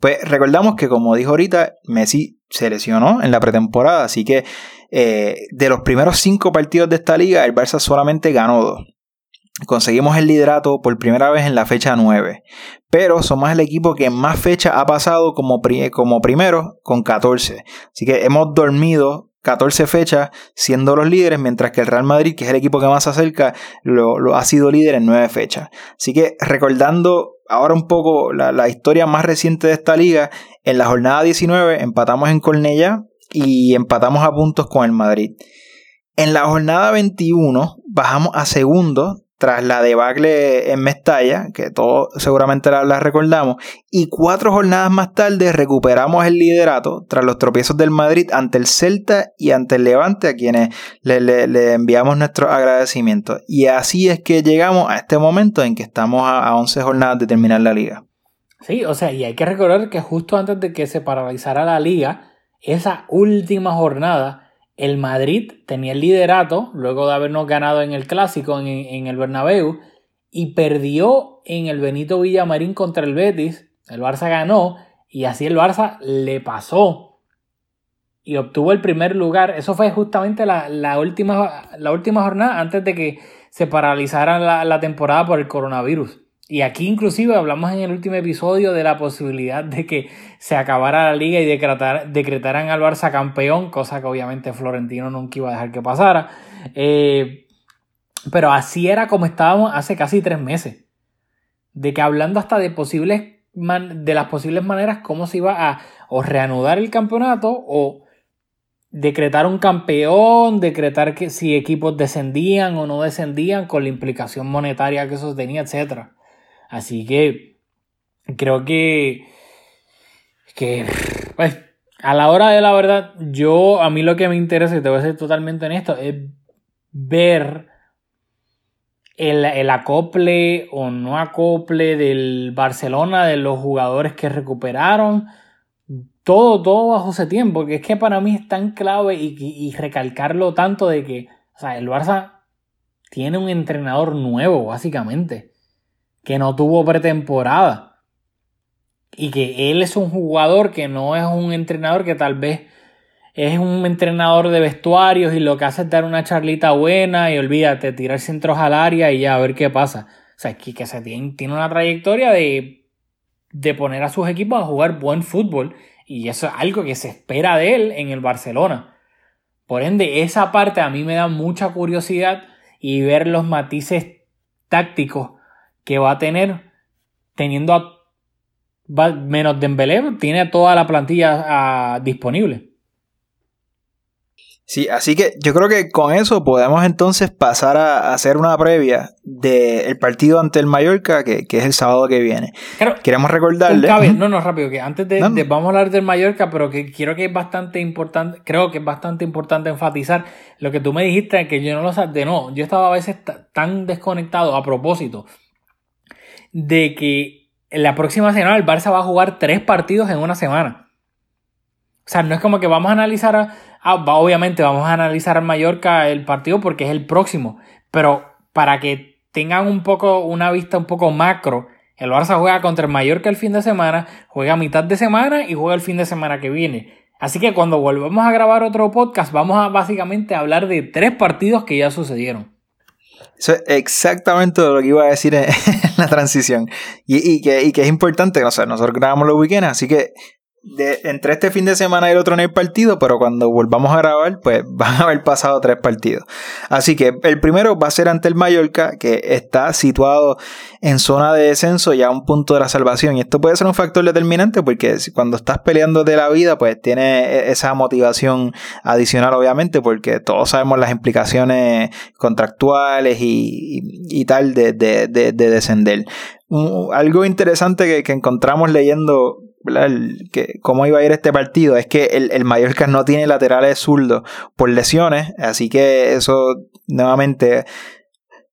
Pues recordamos que como dijo ahorita, Messi se lesionó en la pretemporada, así que eh, de los primeros cinco partidos de esta liga, el Barça solamente ganó dos. Conseguimos el liderato por primera vez en la fecha 9, pero somos el equipo que más fecha ha pasado como, como primero con 14. Así que hemos dormido 14 fechas siendo los líderes, mientras que el Real Madrid, que es el equipo que más se acerca, lo, lo ha sido líder en 9 fechas. Así que recordando ahora un poco la, historia más reciente de esta liga, en la jornada 19 empatamos en Cornella y empatamos a puntos con el Madrid. En la jornada 21 bajamos a segundo tras la debacle en Mestalla, que todos seguramente la, recordamos, y cuatro jornadas más tarde recuperamos el liderato tras los tropiezos del Madrid ante el Celta y ante el Levante, a quienes le, enviamos nuestro agradecimiento. Y así es que llegamos a este momento en que estamos a, a 11 jornadas de terminar la liga. Sí, o sea, y hay que recordar que justo antes de que se paralizara la liga, esa última jornada, el Madrid tenía el liderato luego de habernos ganado en el clásico en, el Bernabéu y perdió en el Benito Villamarín contra el Betis. El Barça ganó y así el Barça le pasó y obtuvo el primer lugar. Eso fue justamente la, última, la última jornada antes de que se paralizara la temporada por el coronavirus. Y aquí inclusive hablamos en el último episodio de la posibilidad de que se acabara la liga y decretaran al Barça campeón, cosa que obviamente Florentino nunca iba a dejar que pasara. Eh, pero así era como estábamos hace casi tres meses. De que hablando hasta de posibles de las posibles maneras cómo se iba a o reanudar el campeonato o decretar un campeón, decretar que si equipos descendían o no descendían con la implicación monetaria que eso tenía, etcétera. Así que creo que, que pues, a la hora de la verdad, yo, a mí lo que me interesa, y te voy a ser totalmente honesto, es ver el, el, acople o no acople del Barcelona, de los jugadores que recuperaron, todo, todo bajo ese tiempo, porque es que para mí es tan clave y, y recalcarlo tanto de que, o sea, el Barça tiene un entrenador nuevo, básicamente que no tuvo pretemporada. Y que él es un jugador que no es un entrenador que tal vez es un entrenador de vestuarios y lo que hace es dar una charlita buena y olvídate, tirar centros al área y ya a ver qué pasa. O sea, que, que se tiene, tiene una trayectoria de, de poner a sus equipos a jugar buen fútbol y eso es algo que se espera de él en el Barcelona. Por ende, esa parte a mí me da mucha curiosidad y ver los matices tácticos que va a tener teniendo a menos Dembélé, tiene toda la plantilla disponible. Sí, así que yo creo que con eso podemos entonces pasar a hacer una previa del partido ante el Mallorca, que, es el sábado que viene. Queremos recordarle. no, no, rápido, que antes de, vamos a hablar del Mallorca, pero que quiero que es bastante importante, creo que es bastante importante enfatizar lo que tú me dijiste, que yo no lo sabía, no, yo estaba a veces tan desconectado a propósito de que la próxima semana el Barça va a jugar tres partidos en una semana. O sea, no es como que vamos a analizar, ah, obviamente vamos a analizar al Mallorca el partido porque es el próximo, pero para que tengan un poco una vista un poco macro, el Barça juega contra el Mallorca el fin de semana, juega a mitad de semana y juega el fin de semana que viene. Así que cuando volvamos a grabar otro podcast, vamos a básicamente hablar de tres partidos que ya sucedieron. Eso es exactamente lo que iba a decir en, la transición. Y, que, y que es importante, o sea, nosotros grabamos los weekends, así que de, entre este fin de semana y el otro no hay partido, pero cuando volvamos a grabar, pues van a haber pasado tres partidos. Así que el primero va a ser ante el Mallorca, que está situado en zona de descenso y a un punto de la salvación. Y esto puede ser un factor determinante porque cuando estás peleando de la vida, pues tiene e, esa motivación adicional, obviamente, porque todos sabemos las implicaciones contractuales y, tal de, descender. algo interesante que encontramos leyendo cómo iba a ir este partido es que el, Mallorca no tiene laterales zurdos por lesiones, así que eso nuevamente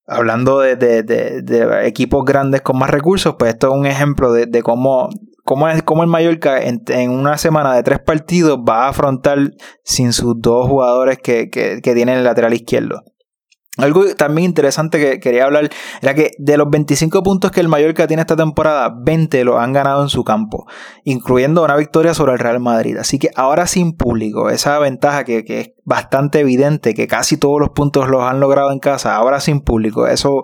hablando de, equipos grandes con más recursos, pues esto es un ejemplo de, cómo, cómo, el Mallorca en, una semana de tres partidos va a afrontar sin sus dos jugadores que tienen el lateral izquierdo. Algo también interesante que quería hablar era que de los 25 puntos que el Mallorca tiene esta temporada, 20 los han ganado en su campo, incluyendo una victoria sobre el Real Madrid. Así que ahora sin público, esa ventaja que, que es bastante evidente, que casi todos los puntos los han logrado en casa, ahora sin público, eso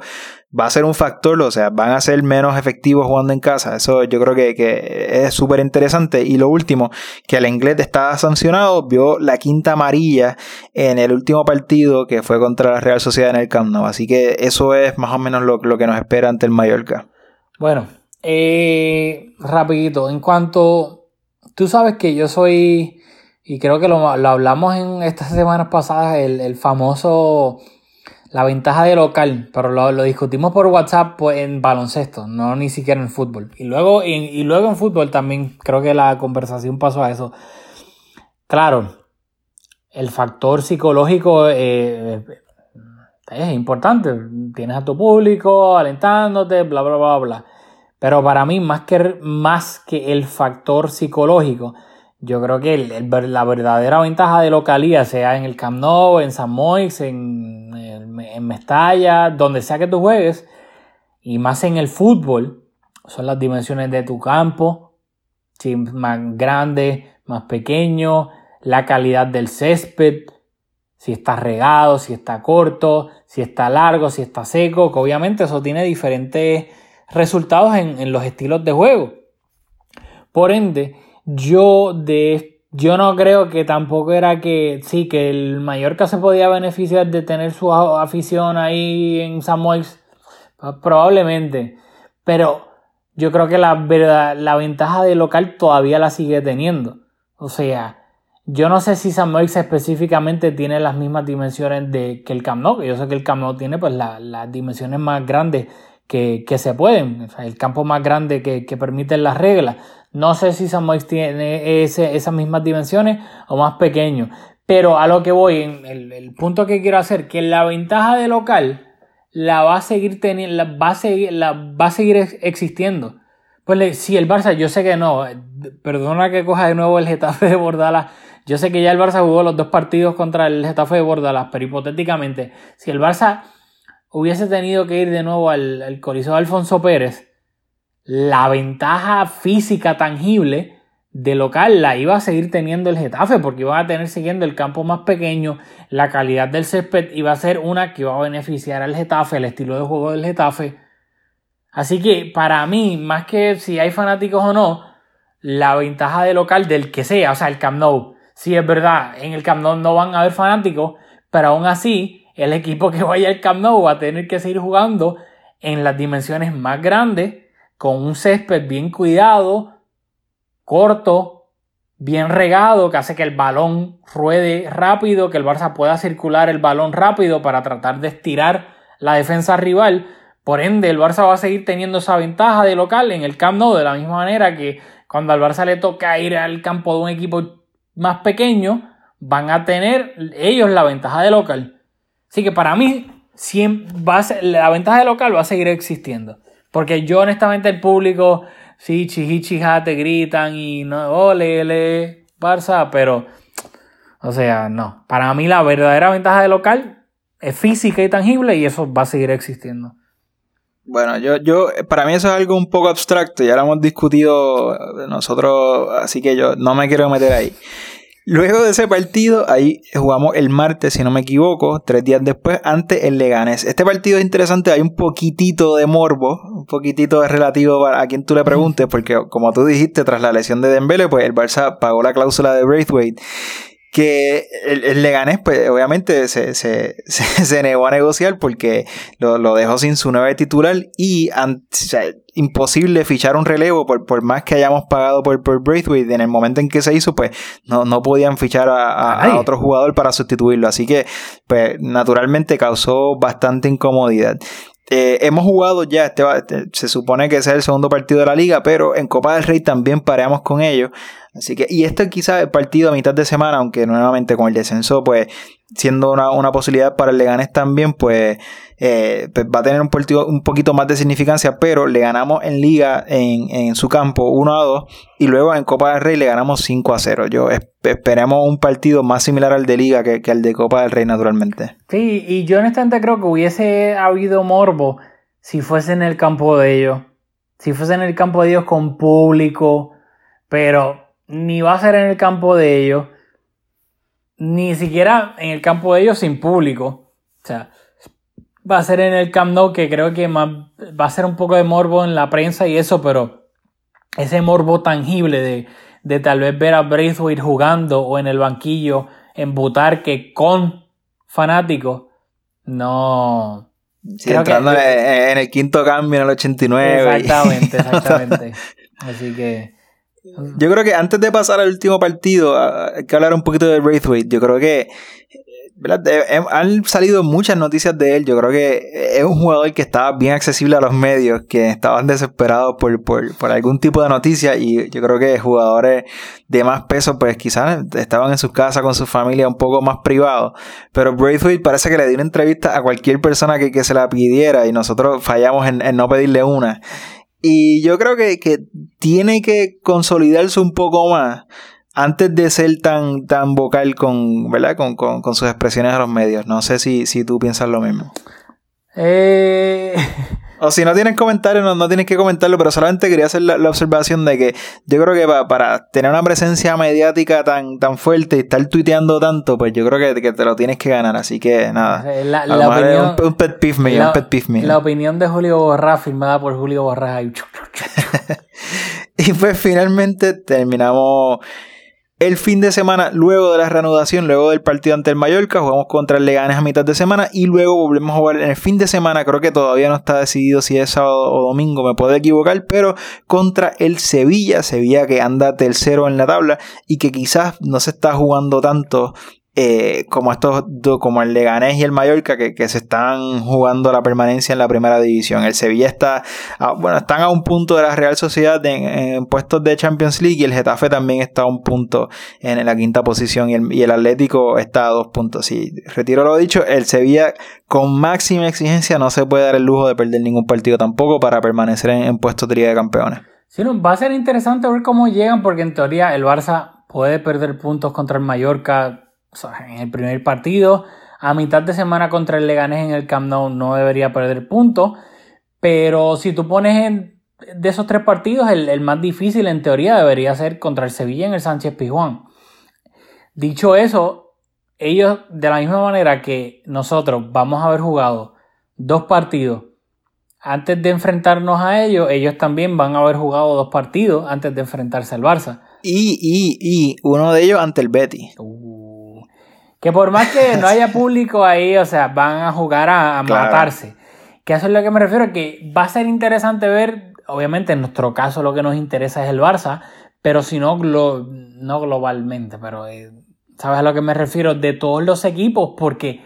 va a ser un factor, o sea, van a ser menos efectivos jugando en casa. Eso yo creo que, es súper interesante. Y lo último, que el inglés está sancionado, vio la quinta amarilla en el último partido que fue contra la Real Sociedad en el Camp Nou. Así que eso es más o menos lo, que nos espera ante el Mallorca. Bueno, eh, rapidito, en cuanto, tú sabes que yo soy, y creo que lo, hablamos en estas semanas pasadas, el, el famoso la ventaja de local, pero lo, lo discutimos por WhatsApp pues, en baloncesto, no ni siquiera en fútbol. Y luego, y, y luego en fútbol también creo que la conversación pasó a eso. Claro, el factor psicológico eh, es importante. Tienes a tu público alentándote, bla, bla, bla, bla. Pero para mí, más que, más que el factor psicológico, yo creo que la verdadera ventaja de localía, sea en el Camp Nou, en San Moix, en, en, en, Mestalla, donde sea que tú juegues, y más en el fútbol, son las dimensiones de tu campo, si más grande, más pequeño, la calidad del césped, si está regado, si está corto, si está largo, si está seco, que obviamente eso tiene diferentes resultados en, en los estilos de juego. Por ende, yo de yo no creo que tampoco era que sí, que el Mallorca se podía beneficiar de tener su afición ahí en San Moix, probablemente, pero yo creo que la verdad, la ventaja de local todavía la sigue teniendo. O sea, yo no sé si San Moix específicamente tiene las mismas dimensiones de, que el Camp Nou, yo sé que el Camp Nou tiene pues la, las dimensiones más grandes que, que se pueden, el campo más grande que, que, permiten las reglas. No sé si San tiene esas mismas dimensiones o más pequeño, pero a lo que voy, el, el, punto que quiero hacer, que la ventaja de local la va a seguir teniendo, va a seguir, la, va a seguir existiendo. Pues si el Barça, yo sé que no, perdona que coja de nuevo el Getafe de Bordala yo sé que ya el Barça jugó los dos partidos contra el Getafe de Bordalas, pero hipotéticamente, si el Barça hubiese tenido que ir de nuevo al, al Coliseo Alfonso Pérez, la ventaja física tangible de local la iba a seguir teniendo el Getafe porque iba a tener siguiendo el campo más pequeño, la calidad del césped iba a ser una que iba a beneficiar al Getafe, el estilo de juego del Getafe. Así que para mí, más que si hay fanáticos o no, la ventaja de local del que sea, o sea, el Camp Nou, Sí, es verdad, en el Camp Nou no van a haber fanáticos, pero aún así, el equipo que vaya al Camp Nou va a tener que seguir jugando en las dimensiones más grandes, con un césped bien cuidado, corto, bien regado, que hace que el balón ruede rápido, que el Barça pueda circular el balón rápido para tratar de estirar la defensa rival. Por ende, el Barça va a seguir teniendo esa ventaja de local en el Camp Nou, de la misma manera que cuando al Barça le toca ir al campo de un equipo más pequeños van a tener ellos la ventaja de local. Así que para mí, la ventaja de local va a seguir existiendo. Porque yo honestamente el público, sí, chihichija, te gritan y no, ole, ole, Barça, pero, o sea, no. Para mí la verdadera ventaja de local es física y tangible y eso va a seguir existiendo. Bueno, yo, yo, para mí eso es algo un poco abstracto, ya lo hemos discutido nosotros, así que yo no me quiero meter ahí. Luego de ese partido, ahí jugamos el martes, si no me equivoco, tres días después, ante el Leganés. Este partido es interesante, hay un poquitito de morbo, un poquitito de relativo a quien tú le preguntes, porque como tú dijiste, tras la lesión de Dembele, pues el Barça pagó la cláusula de Braithwaite que el, el, Leganés, pues obviamente se, se, se, se, negó a negociar porque lo, lo, dejó sin su nueva titular y o sea, imposible fichar un relevo por, por más que hayamos pagado por, por Braithwaite. En el momento en que se hizo, pues no, no podían fichar a, a, a otro jugador para sustituirlo. Así que, pues naturalmente causó bastante incomodidad. Eh, hemos jugado ya, este, este, se supone que ese es el segundo partido de la liga, pero en Copa del Rey también pareamos con ellos. Así que, y este quizás el partido a mitad de semana, aunque nuevamente con el descenso, pues siendo una, una posibilidad para el Leganés también, pues, eh, pues, va a tener un, partido, un poquito más de significancia, pero le ganamos en liga en, en, su campo 1 a 2 y luego en Copa del Rey le ganamos 5 a 0. Yo esperemos un partido más similar al de liga que, que al de Copa del Rey naturalmente. Sí, y yo honestamente creo que hubiese habido morbo si fuese en el campo de ellos, si fuese en el campo de ellos con público, pero ni va a ser en el campo de ellos, ni siquiera en el campo de ellos sin público. O sea, va a ser en el Camp Nou, que creo que más, va a ser un poco de morbo en la prensa y eso, pero ese morbo tangible de, de tal vez ver a Braithwaite jugando o en el banquillo en Butarque con fanáticos, no. Sí, entrando que, en el quinto cambio en el 89. Exactamente, exactamente. Así que. Yo creo que antes de pasar al último partido, hay que hablar un poquito de Braithwaite. Yo creo que han salido muchas noticias de él. Yo creo que es un jugador que estaba bien accesible a los medios, que estaban desesperados por, por, por algún tipo de noticia. Y yo creo que jugadores de más peso, pues quizás estaban en sus casas con su familia un poco más privados. Pero Braithwaite parece que le dio una entrevista a cualquier persona que, se la pidiera y nosotros fallamos en no pedirle una. Y yo creo que, que tiene que consolidarse un poco más antes de ser tan, tan vocal con, ¿verdad? Con, con, con sus expresiones a los medios. No sé si, si tú piensas lo mismo. Eh... O si no tienes comentarios, no, no tienes que comentarlo, pero solamente quería hacer la, observación de que yo creo que para, tener una presencia mediática tan, tan fuerte y estar tuiteando tanto, pues yo creo que, que te lo tienes que ganar. Así que nada. La, la opinión, un, un, pet peeve mío, un pet peeve mío. La opinión de Julio Borra, firmada por Julio Borra. y pues finalmente terminamos el fin de semana, luego de la reanudación, luego del partido ante el Mallorca, jugamos contra el Leganes a mitad de semana y luego volvemos a jugar en el fin de semana. Creo que todavía no está decidido si es sábado o domingo, me puedo equivocar, pero contra el Sevilla, Sevilla que anda tercero en la tabla y que quizás no se está jugando tanto eh, como estos como el Leganés y el Mallorca que, se están jugando la permanencia en la primera división. El Sevilla está, bueno, están a un punto de la Real Sociedad en, puestos de Champions League y el Getafe también está a un punto en la quinta posición y el, y el Atlético está a dos puntos. Y retiro lo dicho, el Sevilla con máxima exigencia no se puede dar el lujo de perder ningún partido tampoco para permanecer en, puestos de Liga de Campeones. Sí, va a ser interesante ver cómo llegan porque en teoría el Barça puede perder puntos contra el Mallorca en el primer partido. A mitad de semana contra el Leganés en el Camp Nou no debería perder puntos. Pero si tú pones en, de esos tres partidos, el, más difícil en teoría debería ser contra el Sevilla en el Sánchez Pizjuán. Dicho eso, ellos de la misma manera que nosotros vamos a haber jugado dos partidos antes de enfrentarnos a ellos, ellos también van a haber jugado dos partidos antes de enfrentarse al Barça. Y, y, y uno de ellos ante el Betty. Uh, que por más que no haya público ahí, o sea, van a jugar a, matarse. Que eso es lo que me refiero, que va a ser interesante ver, obviamente en nuestro caso lo que nos interesa es el Barça, pero si no, no globalmente, pero eh, ¿sabes a lo que me refiero? De todos los equipos, porque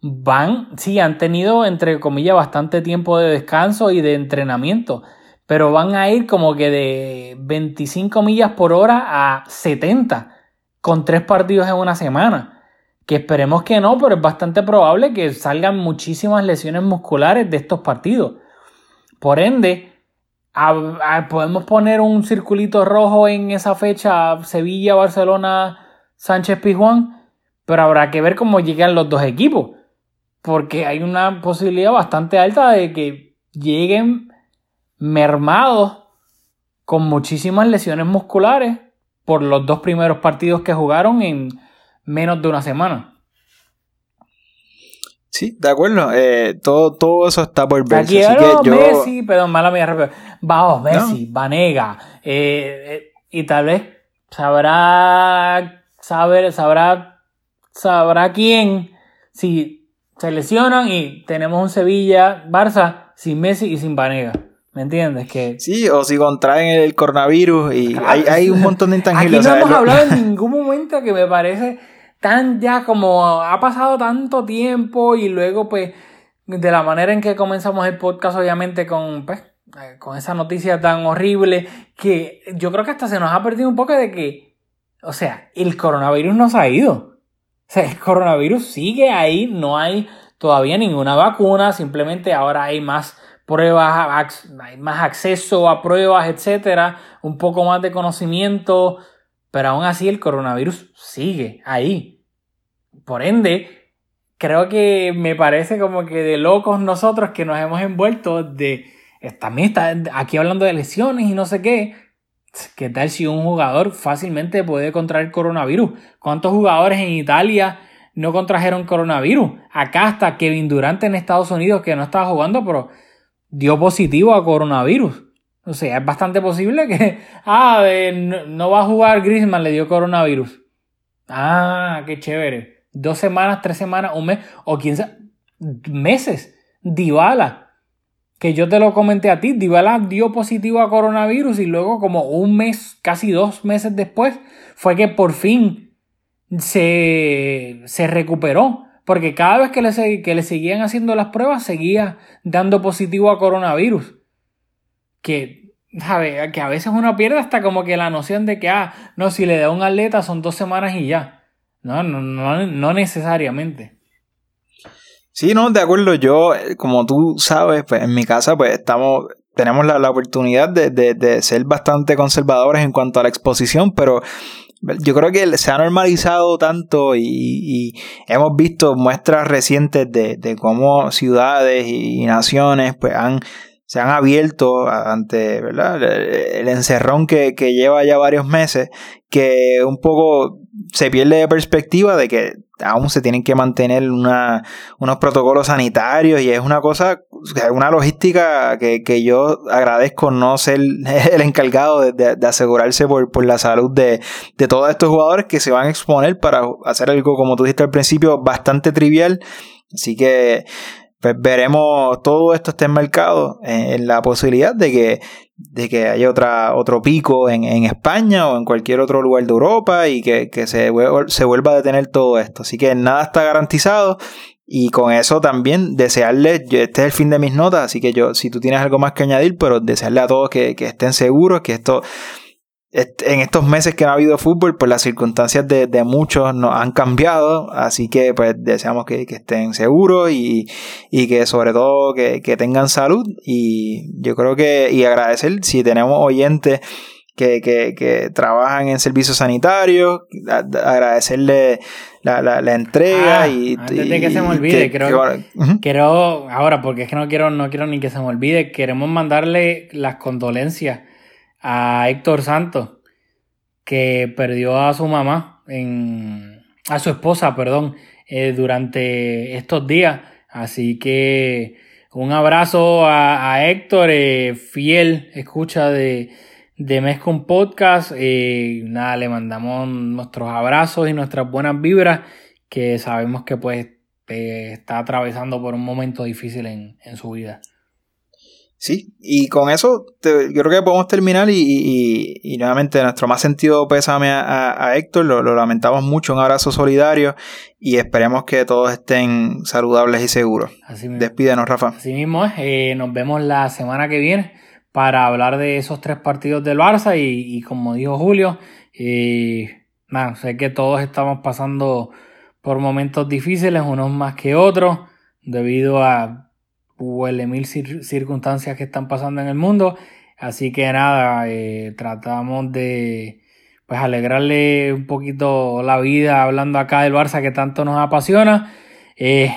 van, sí, han tenido, entre comillas, bastante tiempo de descanso y de entrenamiento, pero van a ir como que de 25 millas por hora a 70, con tres partidos en una semana que esperemos que no, pero es bastante probable que salgan muchísimas lesiones musculares de estos partidos. Por ende, podemos poner un circulito rojo en esa fecha Sevilla, Barcelona, Sánchez Pizjuán, pero habrá que ver cómo llegan los dos equipos, porque hay una posibilidad bastante alta de que lleguen mermados con muchísimas lesiones musculares por los dos primeros partidos que jugaron en menos de una semana. Sí, de acuerdo. Eh, todo, todo eso está por ver. Aquí así que yo... Messi, perdón, mala mía, rápido. Vamos, Messi, Vanega. Eh, eh, y tal vez sabrá, saber, sabrá, sabrá quién si se lesionan y tenemos un Sevilla, Barça sin Messi y sin Vanega. ¿Me entiendes? Que... Sí, o si contraen el coronavirus y hay, hay, un montón de intangibles. Aquí no hemos hablado en ningún momento que me parece tan ya como ha pasado tanto tiempo y luego pues de la manera en que comenzamos el podcast obviamente con pues, eh, con esa noticia tan horrible que yo creo que hasta se nos ha perdido un poco de que o sea el coronavirus no se ha ido. O sea el coronavirus sigue ahí no hay todavía ninguna vacuna simplemente ahora hay más pruebas hay más acceso a pruebas etcétera un poco más de conocimiento pero aún así el coronavirus sigue ahí. Por ende, creo que me parece como que de locos nosotros que nos hemos envuelto de... También está aquí hablando de lesiones y no sé qué. ¿Qué tal si un jugador fácilmente puede contraer coronavirus? ¿Cuántos jugadores en Italia no contrajeron coronavirus? Acá está Kevin Durant en Estados Unidos que no estaba jugando, pero dio positivo a coronavirus. O sea, es bastante posible que, ah, no, va a jugar Griezmann, le dio coronavirus. Ah, qué chévere. Dos semanas, tres semanas, un mes, o quién sabe, meses. Dybala, que yo te lo comenté a ti, Dybala dio positivo a coronavirus y luego como un mes, casi dos meses después, fue que por fin se, se recuperó. porque cada vez que le, que le seguían haciendo las pruebas seguía dando positivo a coronavirus. Que, que a veces uno pierde hasta como que la noción de que, ah, no, si le da un atleta son dos semanas y ya. No, no, no, no necesariamente. Sí, no, de acuerdo. Yo, eh, como tú sabes, pues en mi casa, pues estamos, tenemos la, oportunidad de, de, ser bastante conservadores en cuanto a la exposición, pero yo creo que se ha normalizado tanto y, hemos visto muestras recientes de, de cómo ciudades y naciones pues han se han abierto ante ¿verdad? el encerrón que, que, lleva ya varios meses, que un poco se pierde de perspectiva de que aún se tienen que mantener una, unos protocolos sanitarios y es una cosa, una logística que, que yo agradezco no ser el encargado de, de, asegurarse por, por, la salud de, de todos estos jugadores que se van a exponer para hacer algo, como tú dijiste al principio, bastante trivial. Así que pues veremos todo esto está en, en la posibilidad de que, de que haya otra, otro pico en, en, España o en cualquier otro lugar de Europa y que, que se, se vuelva a detener todo esto. Así que nada está garantizado. Y con eso también desearles, este es el fin de mis notas, así que yo, si tú tienes algo más que añadir, pero desearle a todos que, que estén seguros, que esto en estos meses que no ha habido fútbol, pues las circunstancias de, muchos nos han cambiado, así que pues deseamos que, estén seguros y, que sobre todo que, tengan salud y yo creo que, y agradecer si tenemos oyentes que, trabajan en servicios sanitarios, agradecerle la, entrega ah, y... Antes de que se me olvide, quiero, ahora porque es que no quiero, no quiero ni que se me olvide, queremos mandarle las condolencias a Héctor Santos, que perdió a su mamá, en, a su esposa, perdón, eh, durante estos días. Así que un abrazo a, Héctor, eh, fiel escucha de, de Mezcon Podcast. Eh, nada, le mandamos nuestros abrazos y nuestras buenas vibras, que sabemos que pues está atravesando por un momento difícil en, en su vida. Sí, y con eso yo creo que podemos terminar y, nuevamente nuestro más sentido pésame a, Héctor, lo, lamentamos mucho, un abrazo solidario y esperemos que todos estén saludables y seguros. Así Despídenos, Rafa. Así mismo es, eh, nos vemos la semana que viene para hablar de esos tres partidos del Barça y, como dijo Julio, eh, sé que todos estamos pasando por momentos difíciles, unos más que otros, debido a huele mil circunstancias que están pasando en el mundo. Así que nada, eh, tratamos de pues alegrarle un poquito la vida hablando acá del Barça que tanto nos apasiona. Eh,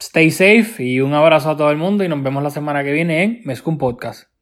stay safe y un abrazo a todo el mundo y nos vemos la semana que viene en Mezcum Podcast.